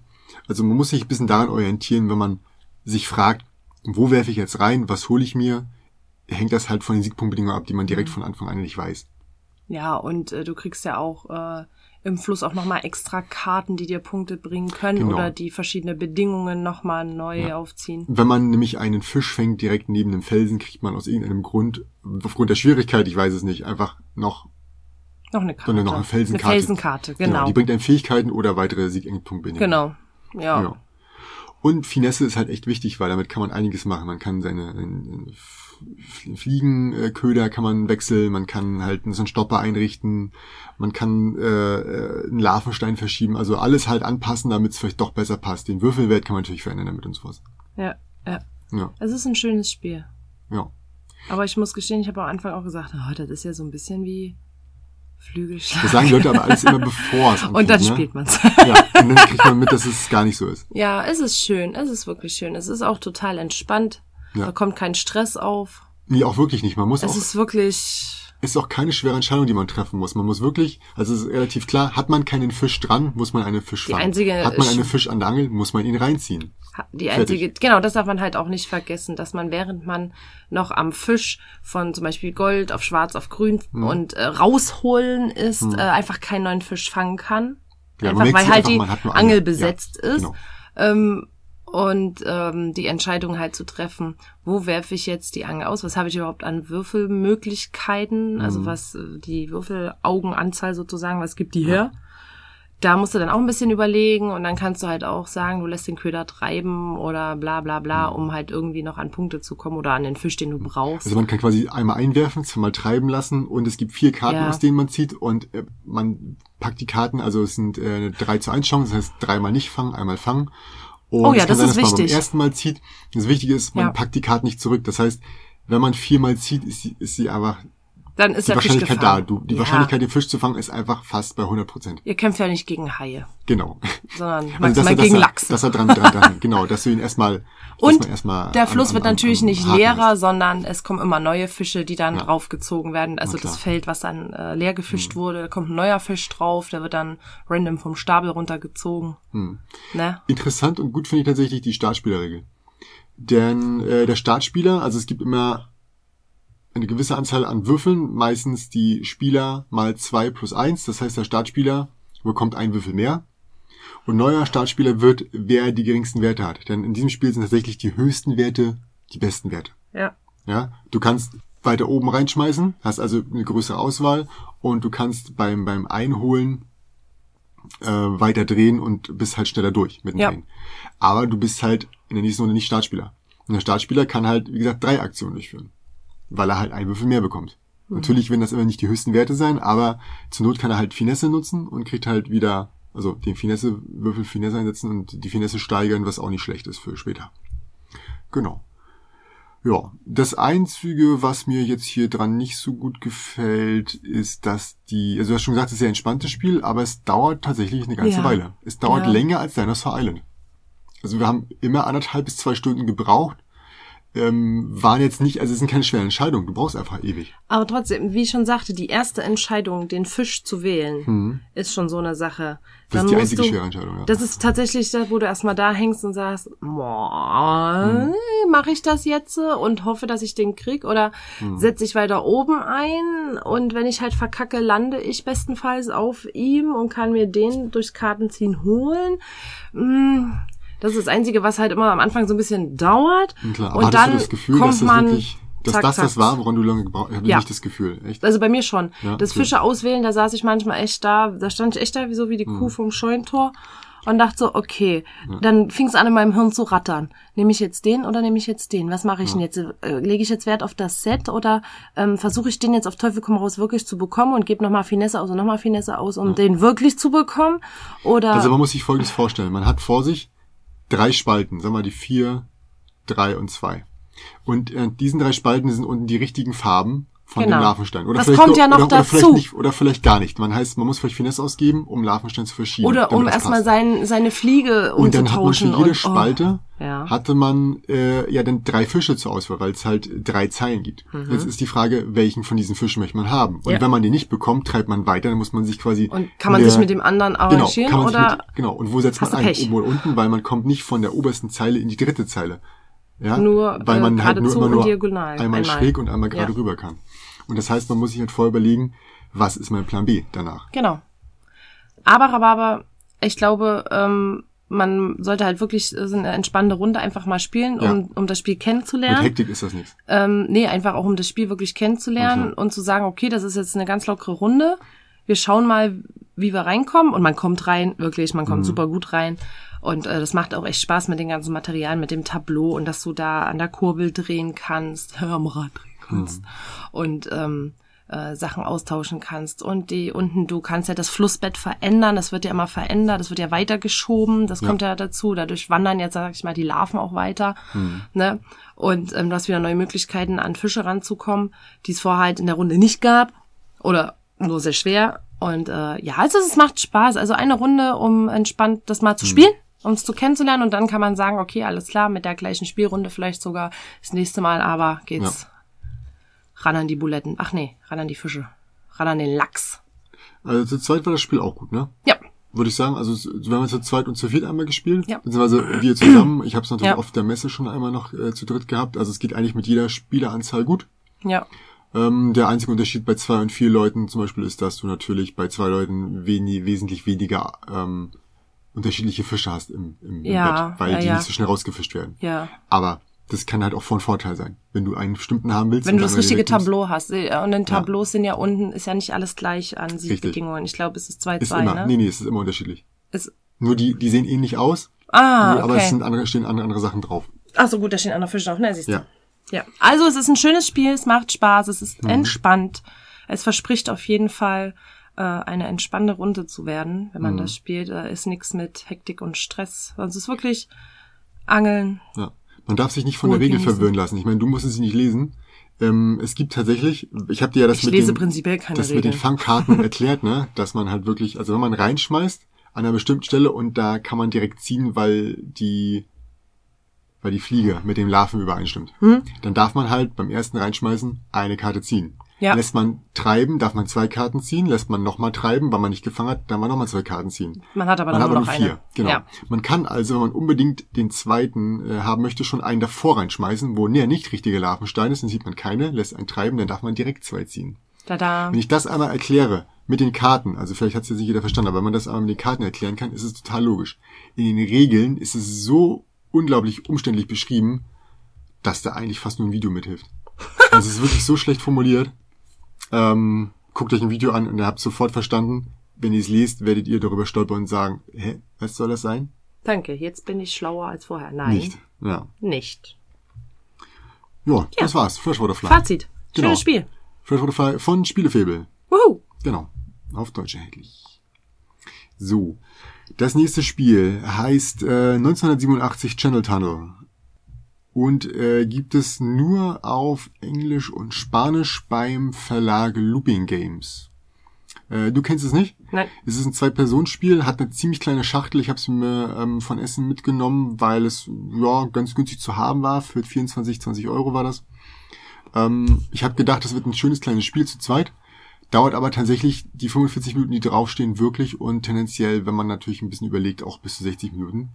Also man muss sich ein bisschen daran orientieren, wenn man sich fragt, wo werfe ich jetzt rein, was hole ich mir, hängt das halt von den Siegpunktbedingungen ab, die man direkt Mhm. von Anfang an nicht weiß. Ja, und äh, du kriegst ja auch äh, im Fluss auch nochmal extra Karten, die dir Punkte bringen können Genau. oder die verschiedene Bedingungen nochmal neu Ja. aufziehen. Wenn man nämlich einen Fisch fängt direkt neben dem Felsen, kriegt man aus irgendeinem Grund, aufgrund der Schwierigkeit, ich weiß es nicht, einfach noch, Noch eine Karte. sondern noch eine Felsenkarte. Eine Felsenkarte, genau. Die bringt einem Fähigkeiten oder weitere Siegpunktbedingungen. Genau. Ja. Ja. Und Finesse ist halt echt wichtig, weil damit kann man einiges machen. Man kann seine F- Fliegenköder kann man wechseln, man kann halt so einen Stopper einrichten, man kann äh, äh, einen Larvenstein verschieben, also alles halt anpassen, damit es vielleicht doch besser passt. Den Würfelwert kann man natürlich verändern damit und sowas. ja, ja. Ja, Es ist ein schönes Spiel. ja. Aber ich muss gestehen, ich habe am Anfang auch gesagt, oh, das ist ja so ein bisschen wie Flügelschlag. Das sagen die Leute aber alles immer bevor es anfängt. Und dann ne? spielt man's. Ja, und dann kriegt man mit, dass es gar nicht so ist. ja, es ist schön. Es ist wirklich schön. Es ist auch total entspannt. Ja. Da kommt kein Stress auf. Nee, auch wirklich nicht. Man muss Es auch ist wirklich, ist auch keine schwere Entscheidung, die man treffen muss. Man muss wirklich, also es ist relativ klar, hat man keinen Fisch dran, muss man einen Fisch Die fangen. einzige- hat man einen Fisch an der Angel, muss man ihn reinziehen. Die einzige, genau, das darf man halt auch nicht vergessen, dass man während man noch am Fisch von zum Beispiel Gold auf Schwarz auf Grün Mhm. und äh, rausholen ist, äh, einfach keinen neuen Fisch fangen kann. Ja, einfach weil halt einfach, die Angel besetzt Ja, ist. genau. Ähm, und ähm, die Entscheidung halt zu treffen, wo werfe ich jetzt die Angel aus? Was habe ich überhaupt an Würfelmöglichkeiten? Mhm. Also was äh, die Würfelaugenanzahl sozusagen, was gibt die her? Da musst du dann auch ein bisschen überlegen und dann kannst du halt auch sagen, du lässt den Köder treiben oder bla bla bla, Mhm. um halt irgendwie noch an Punkte zu kommen oder an den Fisch, den du brauchst. Also man kann quasi einmal einwerfen, zweimal treiben lassen und es gibt vier Karten, Ja. aus denen man zieht und äh, man packt die Karten, also es sind äh, eine 3 zu 1 Chance, das heißt dreimal nicht fangen, einmal fangen. Und Oh ja, kann das sein, ist dass man wichtig. beim ersten Mal zieht. Das Wichtige ist, man Ja. packt die Karten nicht zurück. Das heißt, wenn man viermal zieht, ist sie, ist sie einfach dann ist die der Fisch Wahrscheinlichkeit da. gefangen. Du, die ja. Wahrscheinlichkeit, den Fisch zu fangen, ist einfach fast bei 100 Prozent. Ihr kämpft ja nicht gegen Haie, Genau. sondern Also, maximal er- gegen er, Lachse. Dass er dran, dran, dran, genau, dass du ihn erstmal, dass Und erstmal der an- Fluss an- wird an- natürlich am nicht leerer, ist. sondern es kommen immer neue Fische, die dann Ja. draufgezogen werden. Also das. Mhm. Feld, was dann äh, leer gefischt wurde, da kommt ein neuer Fisch drauf, der wird dann random vom Stapel runtergezogen. Hm. Ne? Interessant und gut finde ich tatsächlich die Startspielerregel. Denn äh, der Startspieler, also es gibt immer eine gewisse Anzahl an Würfeln, meistens die Spieler mal zwei plus eins. Das heißt, der Startspieler bekommt einen Würfel mehr. Und neuer Startspieler wird, wer die geringsten Werte hat. Denn in diesem Spiel sind tatsächlich die höchsten Werte die besten Werte. Ja. Ja, du kannst weiter oben reinschmeißen, hast also eine größere Auswahl und du kannst beim, beim Einholen äh, weiter drehen und bist halt schneller durch mit dem Ja. Drehen. Aber du bist halt in der nächsten Runde nicht Startspieler. Und der Startspieler kann halt, wie gesagt, drei Aktionen durchführen. Weil er halt einen Würfel mehr bekommt. Mhm. Natürlich werden das immer nicht die höchsten Werte sein, aber zur Not kann er halt Finesse nutzen und kriegt halt wieder, also den Finesse-Würfel Finesse einsetzen und die Finesse steigern, was auch nicht schlecht ist für später. Genau. Ja, das Einzige, was mir jetzt hier dran nicht so gut gefällt, ist, dass die, also du hast schon gesagt, es ist ein entspanntes Spiel, aber es dauert tatsächlich eine ganze Ja. Weile. Es dauert Ja. länger als Dinosaur Island. Also wir haben immer anderthalb bis zwei Stunden gebraucht, ähm, waren jetzt nicht, also es sind keine schweren Entscheidungen, du brauchst einfach ewig. Aber trotzdem, wie ich schon sagte, die erste Entscheidung, den Fisch zu wählen, ist schon so eine Sache. Das Dann ist die einzige du, schwere Entscheidung, ja. Das ist tatsächlich das, wo du erstmal da hängst und sagst, boah, mache ich das jetzt und hoffe, dass ich den krieg oder setze ich weiter oben ein und wenn ich halt verkacke, lande ich bestenfalls auf ihm und kann mir den durchs Kartenziehen holen. Mm, Das ist das Einzige, was halt immer am Anfang so ein bisschen dauert. Und klar, aber und dann du das Gefühl, kommt dass das man wirklich, dass zack, das das zack. war, woran du lange gebraucht hast? Ich habe Ja. nicht das Gefühl, echt. Also bei mir schon. Ja, das okay. Fische auswählen, da saß ich manchmal echt da, da stand ich echt da wie so wie die Mhm. Kuh vom Scheuntor und dachte so, okay, dann fing es an in meinem Hirn zu rattern. Nehme ich jetzt den oder nehme ich jetzt den? Was mache ich denn jetzt? Äh, Lege ich jetzt Wert auf das Set oder ähm, versuche ich den jetzt auf Teufel komm raus wirklich zu bekommen und gebe nochmal Finesse aus und nochmal Finesse aus, um den wirklich zu bekommen? Oder Also man muss sich Folgendes vorstellen. Man hat vor sich drei Spalten, sagen wir mal die vier, drei und zwei. Und äh, diesen drei Spalten sind unten die richtigen Farben von Genau. dem Larvenstein. Oder Das vielleicht kommt ja noch oder, oder vielleicht dazu. nicht, oder vielleicht gar nicht. Man heißt, man muss vielleicht Finesse ausgeben, um Larvenstein zu verschieben. oder um erstmal sein, seine Fliege Und dann hat man für umzutauschen. jede und, oh, Spalte ja. hatte man äh, ja dann drei Fische zur Auswahl, weil es halt drei Zeilen gibt. Jetzt ist die Frage, welchen von diesen Fischen möchte man haben? Und Mhm. Ja. wenn man den nicht bekommt, treibt man weiter, dann muss man sich quasi Und kann man in sich der- mit dem anderen genau, arrangieren sich oder mit, genau. Und wo setzt man ein? Pech? Oben oder unten, weil man kommt nicht von der obersten Zeile in die dritte Zeile. Ja? Nur, weil äh, man halt nur immer nur einmal, Einmal. schräg und einmal gerade Ja. rüber kann. Und das heißt, man muss sich halt vorher überlegen, was ist mein Plan B danach? Genau. Aber, aber, aber, ich glaube, ähm, man sollte halt wirklich so eine entspannende Runde einfach mal spielen, um, Ja. um das Spiel Mit kennenzulernen. Hektik ist das nichts. Ähm, nee, einfach auch um das Spiel wirklich kennenzulernen Okay. und zu sagen, okay, das ist jetzt eine ganz lockere Runde. Wir schauen mal, wie wir reinkommen. Und man kommt rein, wirklich, man kommt Mhm. super gut rein. Und äh, das macht auch echt Spaß mit den ganzen Materialien, mit dem Tableau und dass du da an der Kurbel drehen kannst, am Rad drehen kannst Mhm. und ähm, äh, Sachen austauschen kannst. Und die unten, du kannst ja das Flussbett verändern, das wird ja immer verändert, das wird ja weitergeschoben, das kommt ja dazu. Dadurch wandern jetzt, sag ich mal, die Larven auch weiter. Ne? Und ähm, du hast wieder neue Möglichkeiten, an Fische ranzukommen, die es vorher halt in der Runde nicht gab. Oder nur sehr schwer. Und äh, ja, also es macht Spaß. Also eine Runde, um entspannt das mal zu spielen, um es zu kennenzulernen. Und dann kann man sagen, okay, alles klar, mit der gleichen Spielrunde vielleicht sogar das nächste Mal, aber geht's ran an die Buletten. Ach nee, ran an die Fische. Ran an den Lachs. Also zu zweit war das Spiel auch gut, ne? Ja. Würde ich sagen. Also wir haben zu zweit und zu viert einmal gespielt. Ja. Beziehungsweise wir zusammen. Ich habe es natürlich Ja. auf der Messe schon einmal noch äh, zu dritt gehabt. Also es geht eigentlich mit jeder Spieleranzahl gut. Ja. Ähm, der einzige Unterschied bei zwei und vier Leuten zum Beispiel ist, dass du natürlich bei zwei Leuten wenig, wesentlich weniger ähm, unterschiedliche Fische hast im, im, im Ja, Bett, weil ja, die ja. nicht so schnell rausgefischt werden. Ja. Aber das kann halt auch von Vorteil sein, wenn du einen bestimmten haben willst. Wenn du das richtige. Tableau hast. Und in Tableaus sind ja unten, ist ja nicht alles gleich an Siegbedingungen. Ich glaube, es ist 2-2, Ist immer, ne? nee, nee, es ist immer unterschiedlich. Ist, Nur die, die sehen ähnlich aus, ah, nur, aber es okay. sind andere, stehen andere, andere Sachen drauf. Ach so, gut, da stehen andere Fische drauf. Ne, siehst du. Ja. Ja, also es ist ein schönes Spiel, es macht Spaß, es Mhm. ist entspannt. Es verspricht auf jeden Fall äh, eine entspannende Runde zu werden, wenn Mhm. man das spielt. Da ist nichts mit Hektik und Stress. Also es ist wirklich Angeln. Ja. Man darf sich nicht von Ruhe der Regel genießen. verwirren lassen. Ich meine, du musst es nicht lesen. Ähm, es gibt tatsächlich, ich habe dir ja das Ich mit lese den, das mit den. Fangkarten erklärt, ne, dass man halt wirklich, also wenn man reinschmeißt an einer bestimmten Stelle und da kann man direkt ziehen, weil die weil die Fliege mit dem Larven übereinstimmt. Hm? Dann darf man halt beim ersten reinschmeißen eine Karte ziehen. Ja. Lässt man treiben, darf man zwei Karten ziehen. Lässt man nochmal treiben, weil man nicht gefangen hat, dann man nochmal zwei Karten ziehen. Man hat aber Man hat nur aber nur vier. eine. Genau. Ja. Man kann also, wenn man unbedingt den zweiten äh, haben möchte, schon einen davor reinschmeißen, wo näher nicht richtige Larvensteine ist, dann sieht man keine, lässt einen treiben, dann darf man direkt zwei ziehen. Tada. Wenn ich das einmal erkläre mit den Karten, also vielleicht hat es jetzt nicht jeder verstanden, aber wenn man das einmal mit den Karten erklären kann, ist es total logisch. In den Regeln ist es so unglaublich umständlich beschrieben, dass da eigentlich fast nur ein Video mithilft. Also es ist wirklich so schlecht formuliert. Ähm, guckt euch ein Video an und ihr habt sofort verstanden. Wenn ihr es lest, werdet ihr darüber stolpern und sagen, hä, was soll das sein? Danke, jetzt bin ich schlauer als vorher. Nein. Nicht. Ja. Nicht. Ja, das war's. Freshwater Fly. Fazit. Genau. Schönes Spiel. Freshwater Fly von Spielefebel. Wuhu. Genau. Auf Deutsch erhältlich. So. Das nächste Spiel heißt äh, 1987 Channel Tunnel. Und äh, gibt es nur auf Englisch und Spanisch beim Verlag Looping Games. Äh, du kennst es nicht? Nein. Es ist ein Zwei-Personen-Spiel, hat eine ziemlich kleine Schachtel. Ich habe es mir ähm, von Essen mitgenommen, weil es ja ganz günstig zu haben war. Für 24, 20 Euro war das. Ähm, ich habe gedacht, das wird ein schönes kleines Spiel zu zweit. Dauert aber tatsächlich die 45 Minuten, die draufstehen, wirklich und tendenziell, wenn man natürlich ein bisschen überlegt, auch bis zu 60 Minuten.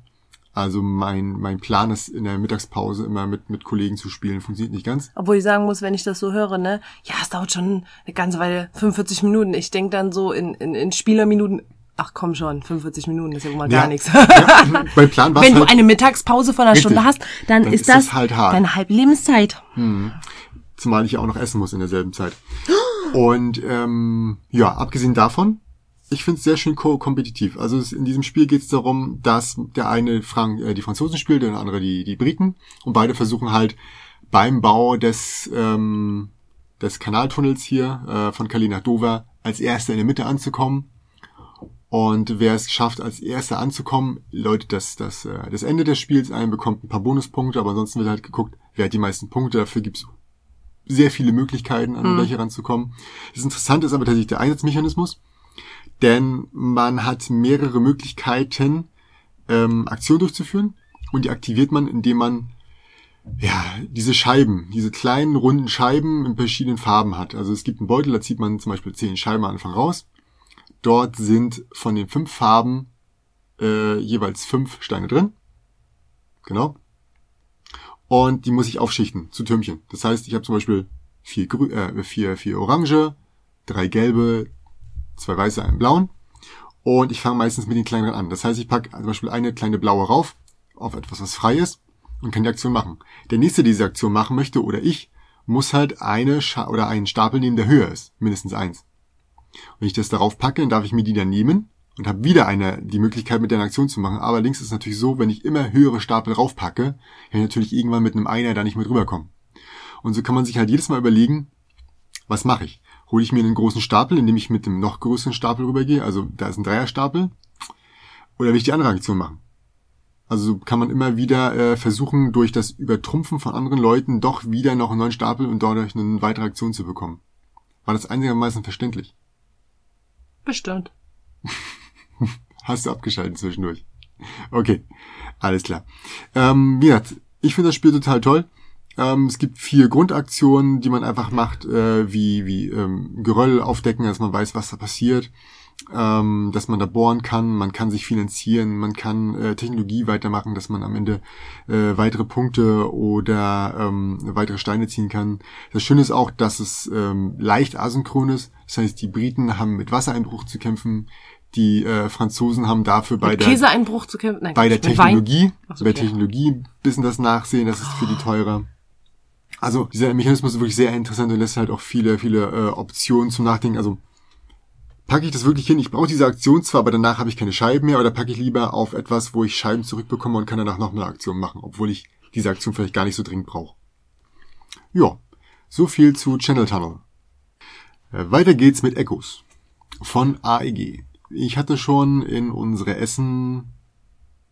Also mein, mein Plan ist, in der Mittagspause immer mit, mit Kollegen zu spielen. Funktioniert nicht ganz. Obwohl ich sagen muss, wenn ich das so höre, ne, ja, es dauert schon eine ganze Weile, 45 Minuten. Ich denk dann so in, in, in Spielerminuten, ach komm schon, 45 Minuten ist ja wohl mal Ja. gar nichts. Ja, mein Plan war Wenn du halt, eine Mittagspause von einer Richtig. Stunde hast, dann, Dann ist, das das halt hart. deine Halblebenszeit. zumal ich ja auch noch essen muss in derselben Zeit. Und ähm, ja, abgesehen davon, ich finde es sehr schön ko kompetitiv. Also es, in diesem Spiel geht es darum, dass der eine Frank äh, die Franzosen spielt, der andere die, die Briten. Und beide versuchen halt beim Bau des, ähm, des Kanaltunnels hier äh, von Calais nach Dover als erster in der Mitte anzukommen. Und wer es schafft, als erster anzukommen, läutet das, das, äh, das Ende des Spiels ein, bekommt ein paar Bonuspunkte, aber ansonsten wird halt geguckt, wer hat die meisten Punkte. Dafür gibt's sehr viele Möglichkeiten, an welche ranzukommen. Das Interessante ist aber tatsächlich der Einsatzmechanismus, denn man hat mehrere Möglichkeiten, ähm, Aktionen durchzuführen und die aktiviert man, indem man ja, diese Scheiben, diese kleinen runden Scheiben in verschiedenen Farben hat. Also es gibt einen Beutel, da zieht man zum Beispiel zehn Scheiben am Anfang raus. Dort sind von den fünf Farben äh, jeweils fünf Steine drin. Genau. Und die muss ich aufschichten zu Türmchen. Das heißt, ich habe zum Beispiel vier, grü äh, vier, vier Orange, drei gelbe, zwei weiße, einen blauen. Und ich fange meistens mit den kleineren an. Das heißt, ich packe zum Beispiel eine kleine blaue rauf auf etwas, was frei ist und kann die Aktion machen. Der nächste, der diese Aktion machen möchte, oder ich, muss halt eine Scha oder einen Stapel nehmen, der höher ist. Mindestens eins. Wenn ich das darauf packe, dann darf ich mir die dann nehmen und habe wieder eine, die Möglichkeit, mit der Aktion zu machen. Aber links ist es natürlich so, wenn ich immer höhere Stapel raufpacke, kann ich natürlich irgendwann mit einem Einer da nicht mehr drüber kommen. Und so kann man sich halt jedes Mal überlegen, was mache ich? Hole ich mir einen großen Stapel, indem ich mit dem noch größeren Stapel rübergehe, also da ist ein Dreierstapel, oder will ich die andere Aktion machen? Also so kann man immer wieder äh, versuchen, durch das Übertrumpfen von anderen Leuten doch wieder noch einen neuen Stapel und dadurch eine weitere Aktion zu bekommen. War das einigermaßen verständlich? Bestimmt. Hast du abgeschaltet zwischendurch? Okay, alles klar. Ähm, wie gesagt, ich finde das Spiel total toll. Ähm, es gibt vier Grundaktionen, die man einfach macht, äh, wie, wie ähm, Geröll aufdecken, dass man weiß, was da passiert, ähm, dass man da bohren kann, man kann sich finanzieren, man kann äh, Technologie weitermachen, dass man am Ende äh, weitere Punkte oder ähm, weitere Steine ziehen kann. Das Schöne ist auch, dass es ähm, leicht asynchron ist. Das heißt, die Briten haben mit Wassereinbruch zu kämpfen, die äh, Franzosen haben dafür bei Mit der Käseeinbruch zu kämpfen. Nein, bei der. Technologie, so, bei okay. Technologie ein bisschen das Nachsehen, das ist für die teurer. Also dieser Mechanismus ist wirklich sehr interessant und lässt halt auch viele, viele äh, Optionen zum Nachdenken. Also packe ich das wirklich hin? Ich brauche diese Aktion zwar, aber danach habe ich keine Scheiben mehr oder packe ich lieber auf etwas, wo ich Scheiben zurückbekomme und kann danach noch eine Aktion machen, obwohl ich diese Aktion vielleicht gar nicht so dringend brauche. Ja, so viel zu Channel Tunnel. Äh, weiter geht's mit Echos von AEG. Ich hatte schon in unsere Essen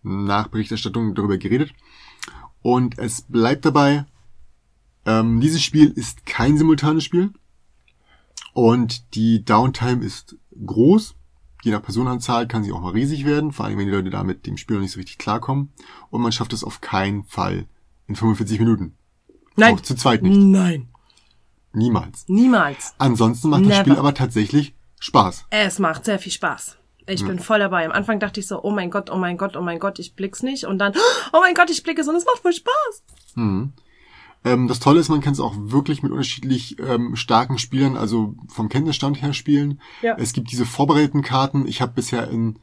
Nachberichterstattung darüber geredet. Und es bleibt dabei, ähm, dieses Spiel ist kein simultanes Spiel. Und die Downtime ist groß. Je nach Personenanzahl kann sie auch mal riesig werden, vor allem wenn die Leute da mit dem Spiel noch nicht so richtig klarkommen. Und man schafft es auf keinen Fall in 45 Minuten. Nein. Auch zu zweit nicht. Nein. Niemals. Niemals. Ansonsten macht das Never. Spiel aber tatsächlich Spaß. Es macht sehr viel Spaß. Ich bin voll dabei. Am Anfang dachte ich so, oh mein Gott, oh mein Gott, oh mein Gott, ich blick's nicht. Und dann, oh mein Gott, ich blicke es und es macht voll Spaß. Ähm, das Tolle ist, man kann es auch wirklich mit unterschiedlich ähm, starken Spielern, also vom Kenntnisstand her spielen. Ja. Es gibt diese vorbereiteten Karten. Ich habe bisher in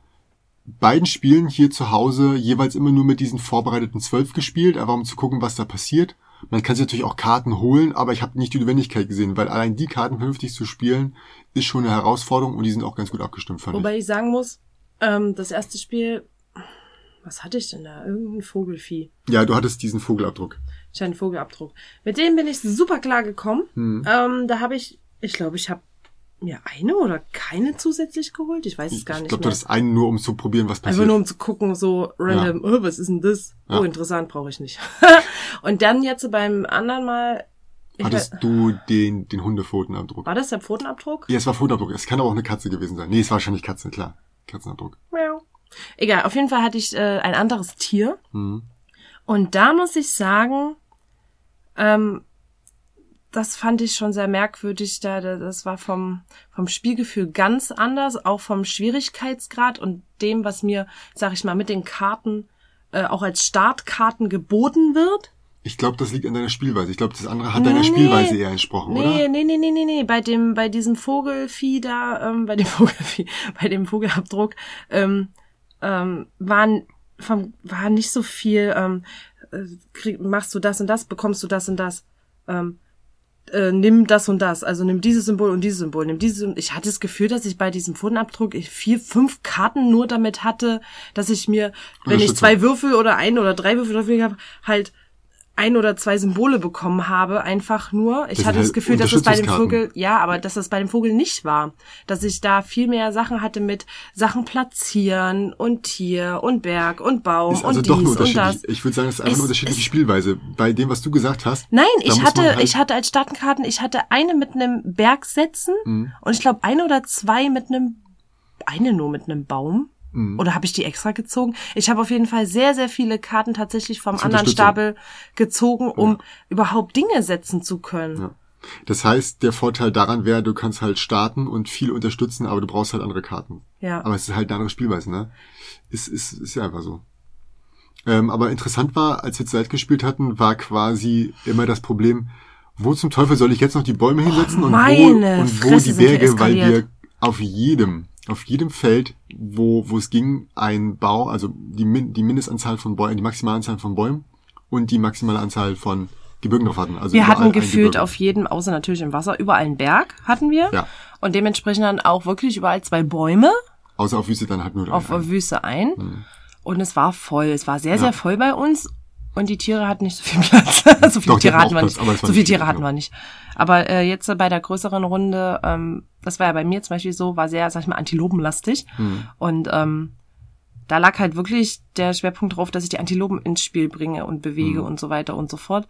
beiden Spielen hier zu Hause jeweils immer nur mit diesen vorbereiteten zwölf gespielt, aber um zu gucken, was da passiert. Man kann sich natürlich auch Karten holen, aber ich habe nicht die Notwendigkeit gesehen, weil allein die Karten vernünftig zu spielen, ist schon eine Herausforderung und die sind auch ganz gut abgestimmt, fand Wobei ich sagen muss, ähm, das erste Spiel, was hatte ich denn da? Irgendein Vogelvieh. ich. Ja, du hattest diesen Vogelabdruck. Ich hatte einen Vogelabdruck. Mit dem bin ich super klar gekommen. Hm. Ähm, da habe ich, ich glaube, ich habe mir eine oder keine zusätzlich geholt. Ich weiß es gar Ich nicht glaube, mehr. das ist einen nur, um zu probieren, was passiert. Einfach nur um zu gucken, so random, oh, was ist denn das? Oh, Ja. interessant, brauche ich nicht. und dann jetzt beim anderen Mal, ich Hattest weiß, du den, den Hundepfotenabdruck? war das der Pfotenabdruck? Ja, es war Pfotenabdruck. Es kann aber auch eine Katze gewesen sein. Nee, es war wahrscheinlich Katze, klar. Katzenabdruck. Miau. Egal, auf jeden Fall hatte ich äh, ein anderes Tier. Mhm. Und da muss ich sagen, ähm, das fand ich schon sehr merkwürdig. Da, da- das war vom, vom Spielgefühl ganz anders, auch vom Schwierigkeitsgrad und dem, was mir, sag ich mal, mit den Karten äh, auch als Startkarten geboten wird. Ich glaube, das liegt an deiner Spielweise. Ich glaube, das andere hat deiner Spielweise eher entsprochen, Nee, oder? nee, nee, nee, nee, nee. Bei dem, bei diesem Vogelvieh da, ähm, bei dem Vogelvieh, bei dem Vogelabdruck, ähm, ähm, waren vom, war nicht so viel, ähm, äh, krieg, machst du das und das, bekommst du das und das, ähm, äh, nimm das und das, also nimm dieses Symbol und dieses Symbol, nimm dieses und ich hatte das Gefühl, dass ich bei diesem Pfotenabdruck ich vier, fünf Karten nur damit hatte, dass ich mir, wenn ich zwei Würfel oder ein oder drei Würfel dafür habe, halt ein oder zwei Symbole bekommen habe, einfach nur. Ich Das hatte das Gefühl, dass es bei dem. Vogel, ja, aber dass das bei dem Vogel nicht war. Dass ich da viel mehr Sachen hatte mit Sachen platzieren und Tier und Berg und Baum Ist also und doch dies und das. Ich würde sagen, das ist einfach Es eine unterschiedliche ist- Spielweise. Bei dem, was du gesagt hast. Nein, ich hatte, halt- ich hatte als Startenkarten, ich hatte eine mit einem Bergsätzen Mhm. und ich glaube eine oder zwei mit einem, eine nur mit einem Baum. Mhm. Oder habe ich die extra gezogen? Ich habe auf jeden Fall sehr, sehr viele Karten tatsächlich vom Zur anderen. Stapel gezogen, um überhaupt Dinge setzen zu können. Ja. Das heißt, der Vorteil daran wäre, du kannst halt starten und viel unterstützen, aber du brauchst halt andere Karten. Ja. Aber es ist halt eine andere Spielweise, ne? Ist, ist, ist ja einfach so. Ähm, aber interessant war, als wir Zeit gespielt hatten, war quasi immer das Problem, wo zum Teufel soll ich jetzt noch die Bäume hinsetzen und wo, und wo Fresse, die wir Berge, weil wir auf jedem, auf jedem Feld, wo, wo es ging, ein Bau, also die, Min die Mindestanzahl von Bäumen, die maximale Anzahl von Bäumen und die maximale Anzahl von Gebirgen drauf hatten. Also Wir hatten gefühlt auf jedem, außer natürlich im Wasser, überall einen Berg hatten wir. Ja. Und dementsprechend dann auch wirklich überall zwei Bäume Außer auf Wüste dann halt nur auf ein. Wüste ein. Hm. Und es war voll. Es war sehr, sehr voll bei uns. Und die Tiere hatten nicht so viel Platz. so viele Doch, Tiere hatten wir Platz, nicht. So viele viel, Tiere hatten wir nicht. Aber äh, jetzt bei der größeren Runde, ähm, das war ja bei mir zum Beispiel so, war sehr, sag ich mal, antilopenlastig. Hm. Und ähm, da lag halt wirklich der Schwerpunkt drauf, dass ich die Antilopen ins Spiel bringe und bewege Hm. und so weiter und so fort.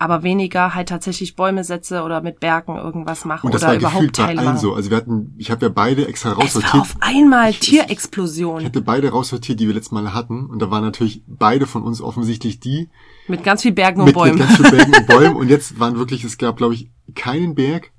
Aber weniger halt tatsächlich Bäume setze oder mit Bergen irgendwas mache Und das oder war überhaupt gefühlt bei Teile allen so. Also wir hatten, ich habe ja beide extra Es war raussortiert. auf einmal Ich Tierexplosion. hätte beide raussortiert, die wir letztes Mal hatten. Und da waren natürlich beide von uns offensichtlich die Mit ganz viel Bergen und mit, Bäumen. mit ganz vielen Bergen und Bäumen. Und jetzt waren wirklich, es gab, glaube ich, keinen Berg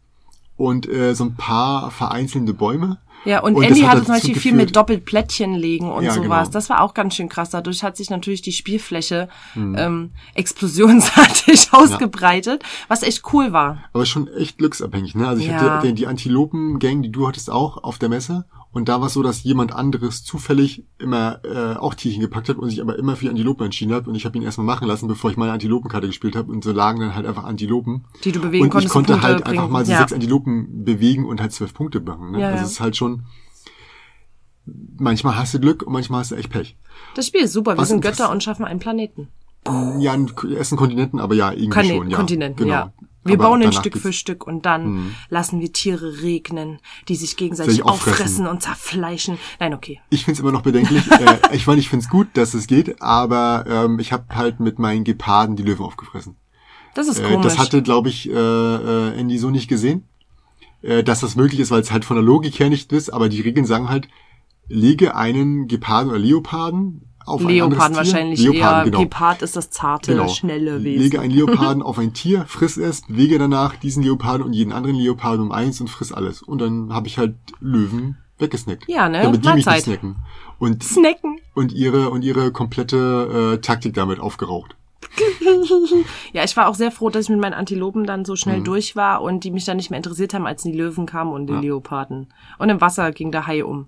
und äh, so ein paar vereinzelte Bäume. Ja, und, Und Andy hat hatte zum Beispiel viel mit Doppelplättchen legen und Ja, sowas. genau. Das war auch ganz schön krass. Dadurch hat sich natürlich die Spielfläche Hm. ähm, explosionsartig ausgebreitet, was echt cool war. Aber schon echt glücksabhängig, ne? Also ich Ja. hatte die Antilopen-Gang, die du hattest auch auf der Messe. Und da war es so, dass jemand anderes zufällig immer äh, auch Tierchen gepackt hat und sich aber immer für die Antilopen entschieden hat. Und ich habe ihn erstmal machen lassen, bevor ich meine Antilopenkarte gespielt habe. Und so lagen dann halt einfach Antilopen. Die du bewegen und ich konntest und konnte Punkte halt bringen. einfach mal so Ja. sechs Antilopen bewegen und halt zwölf Punkte machen. Ne? Ja, also es ist halt schon. Manchmal hast du Glück und manchmal hast du echt Pech. Das Spiel ist super. Wir Was sind Götter und schaffen einen Planeten. Ja, erst ein Kontinenten, aber ja, irgendwie Kone schon. Ja, Kontinenten, genau. ja. Wir Aber bauen ihn Stück für Stück und dann lassen wir Tiere regnen, die sich gegenseitig Sich auffressen. und zerfleischen. Nein, okay. Ich find's immer noch bedenklich. äh, ich meine, ich find's gut, dass es geht, aber ähm, ich habe halt mit meinen Geparden die Löwen aufgefressen. Das ist Äh, komisch. das hatte, glaube ich, äh, äh, Andy so nicht gesehen, äh, dass das möglich ist, weil es halt von der Logik her nicht ist, aber die Regeln sagen halt, lege einen Geparden oder Leoparden auf ein Leoparden anderes Tier. wahrscheinlich Leoparden, eher. genau. Gepard ist das zarte, Genau. schnelle Wesen. Lege einen Leoparden auf ein Tier, friss es, bewege danach diesen Leoparden und jeden anderen Leoparden um eins und friss alles. Und dann habe ich halt Löwen weggesnackt. Ja, ne? Damit die mich nicht snacken. Und, Snacken. und ihre, und ihre komplette äh, Taktik damit aufgeraucht. Ja, ich war auch sehr froh, dass ich mit meinen Antilopen dann so Mhm. schnell durch war und die mich dann nicht mehr interessiert haben, als die Löwen kamen und die Leoparden. Und im Wasser ging der Hai um.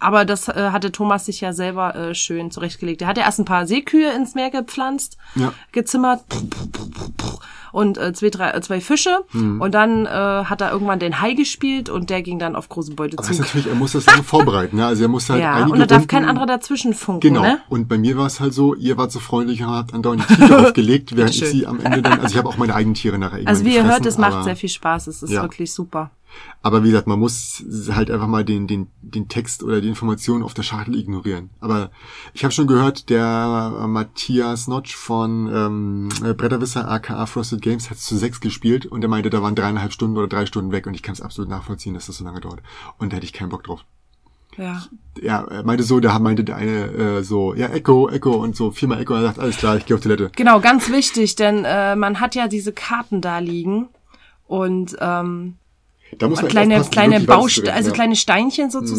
Aber das äh, hatte Thomas sich ja selber äh, schön zurechtgelegt. Er hatte erst ein paar Seekühe ins Meer gepflanzt, Ja. gezimmert. und äh, zwei, drei, äh, zwei Fische Mhm. und dann äh, hat er irgendwann den Hai gespielt und der ging dann auf große Beute zu. natürlich, er muss das lange vorbereiten, ne? Also er muss halt Ja, einige und da darf Runden- kein anderer dazwischen funken, Genau. ne? Und bei mir war es halt so, ihr wart so freundlich und habt andauernd die Tiere aufgelegt, während ich sie am Ende dann, also ich habe auch meine eigenen Tiere nachher Also wie ihr hört, es macht sehr viel Spaß, es ist Ja. wirklich super. Aber wie gesagt, man muss halt einfach mal den, den, den Text oder die Informationen auf der Schachtel ignorieren. Aber ich habe schon gehört, der Matthias Notch von ähm, äh, Bretterwisser aka Frosted Games hat zu sechs gespielt und er meinte, da waren dreieinhalb Stunden oder drei Stunden weg und ich kann es absolut nachvollziehen, dass das so lange dauert. Und da hätte ich keinen Bock drauf. Ja. Ja, er meinte so, da meinte der eine äh, so, ja, Echo, Echo und so viermal Echo. Er sagt, alles klar, ich gehe auf Toilette. Genau, ganz wichtig, denn äh, man hat ja diese Karten da liegen und ähm, Da muss man kleine aufpassen, kleine wirklich was Bauste drin, also ja. kleine Steinchen sozusagen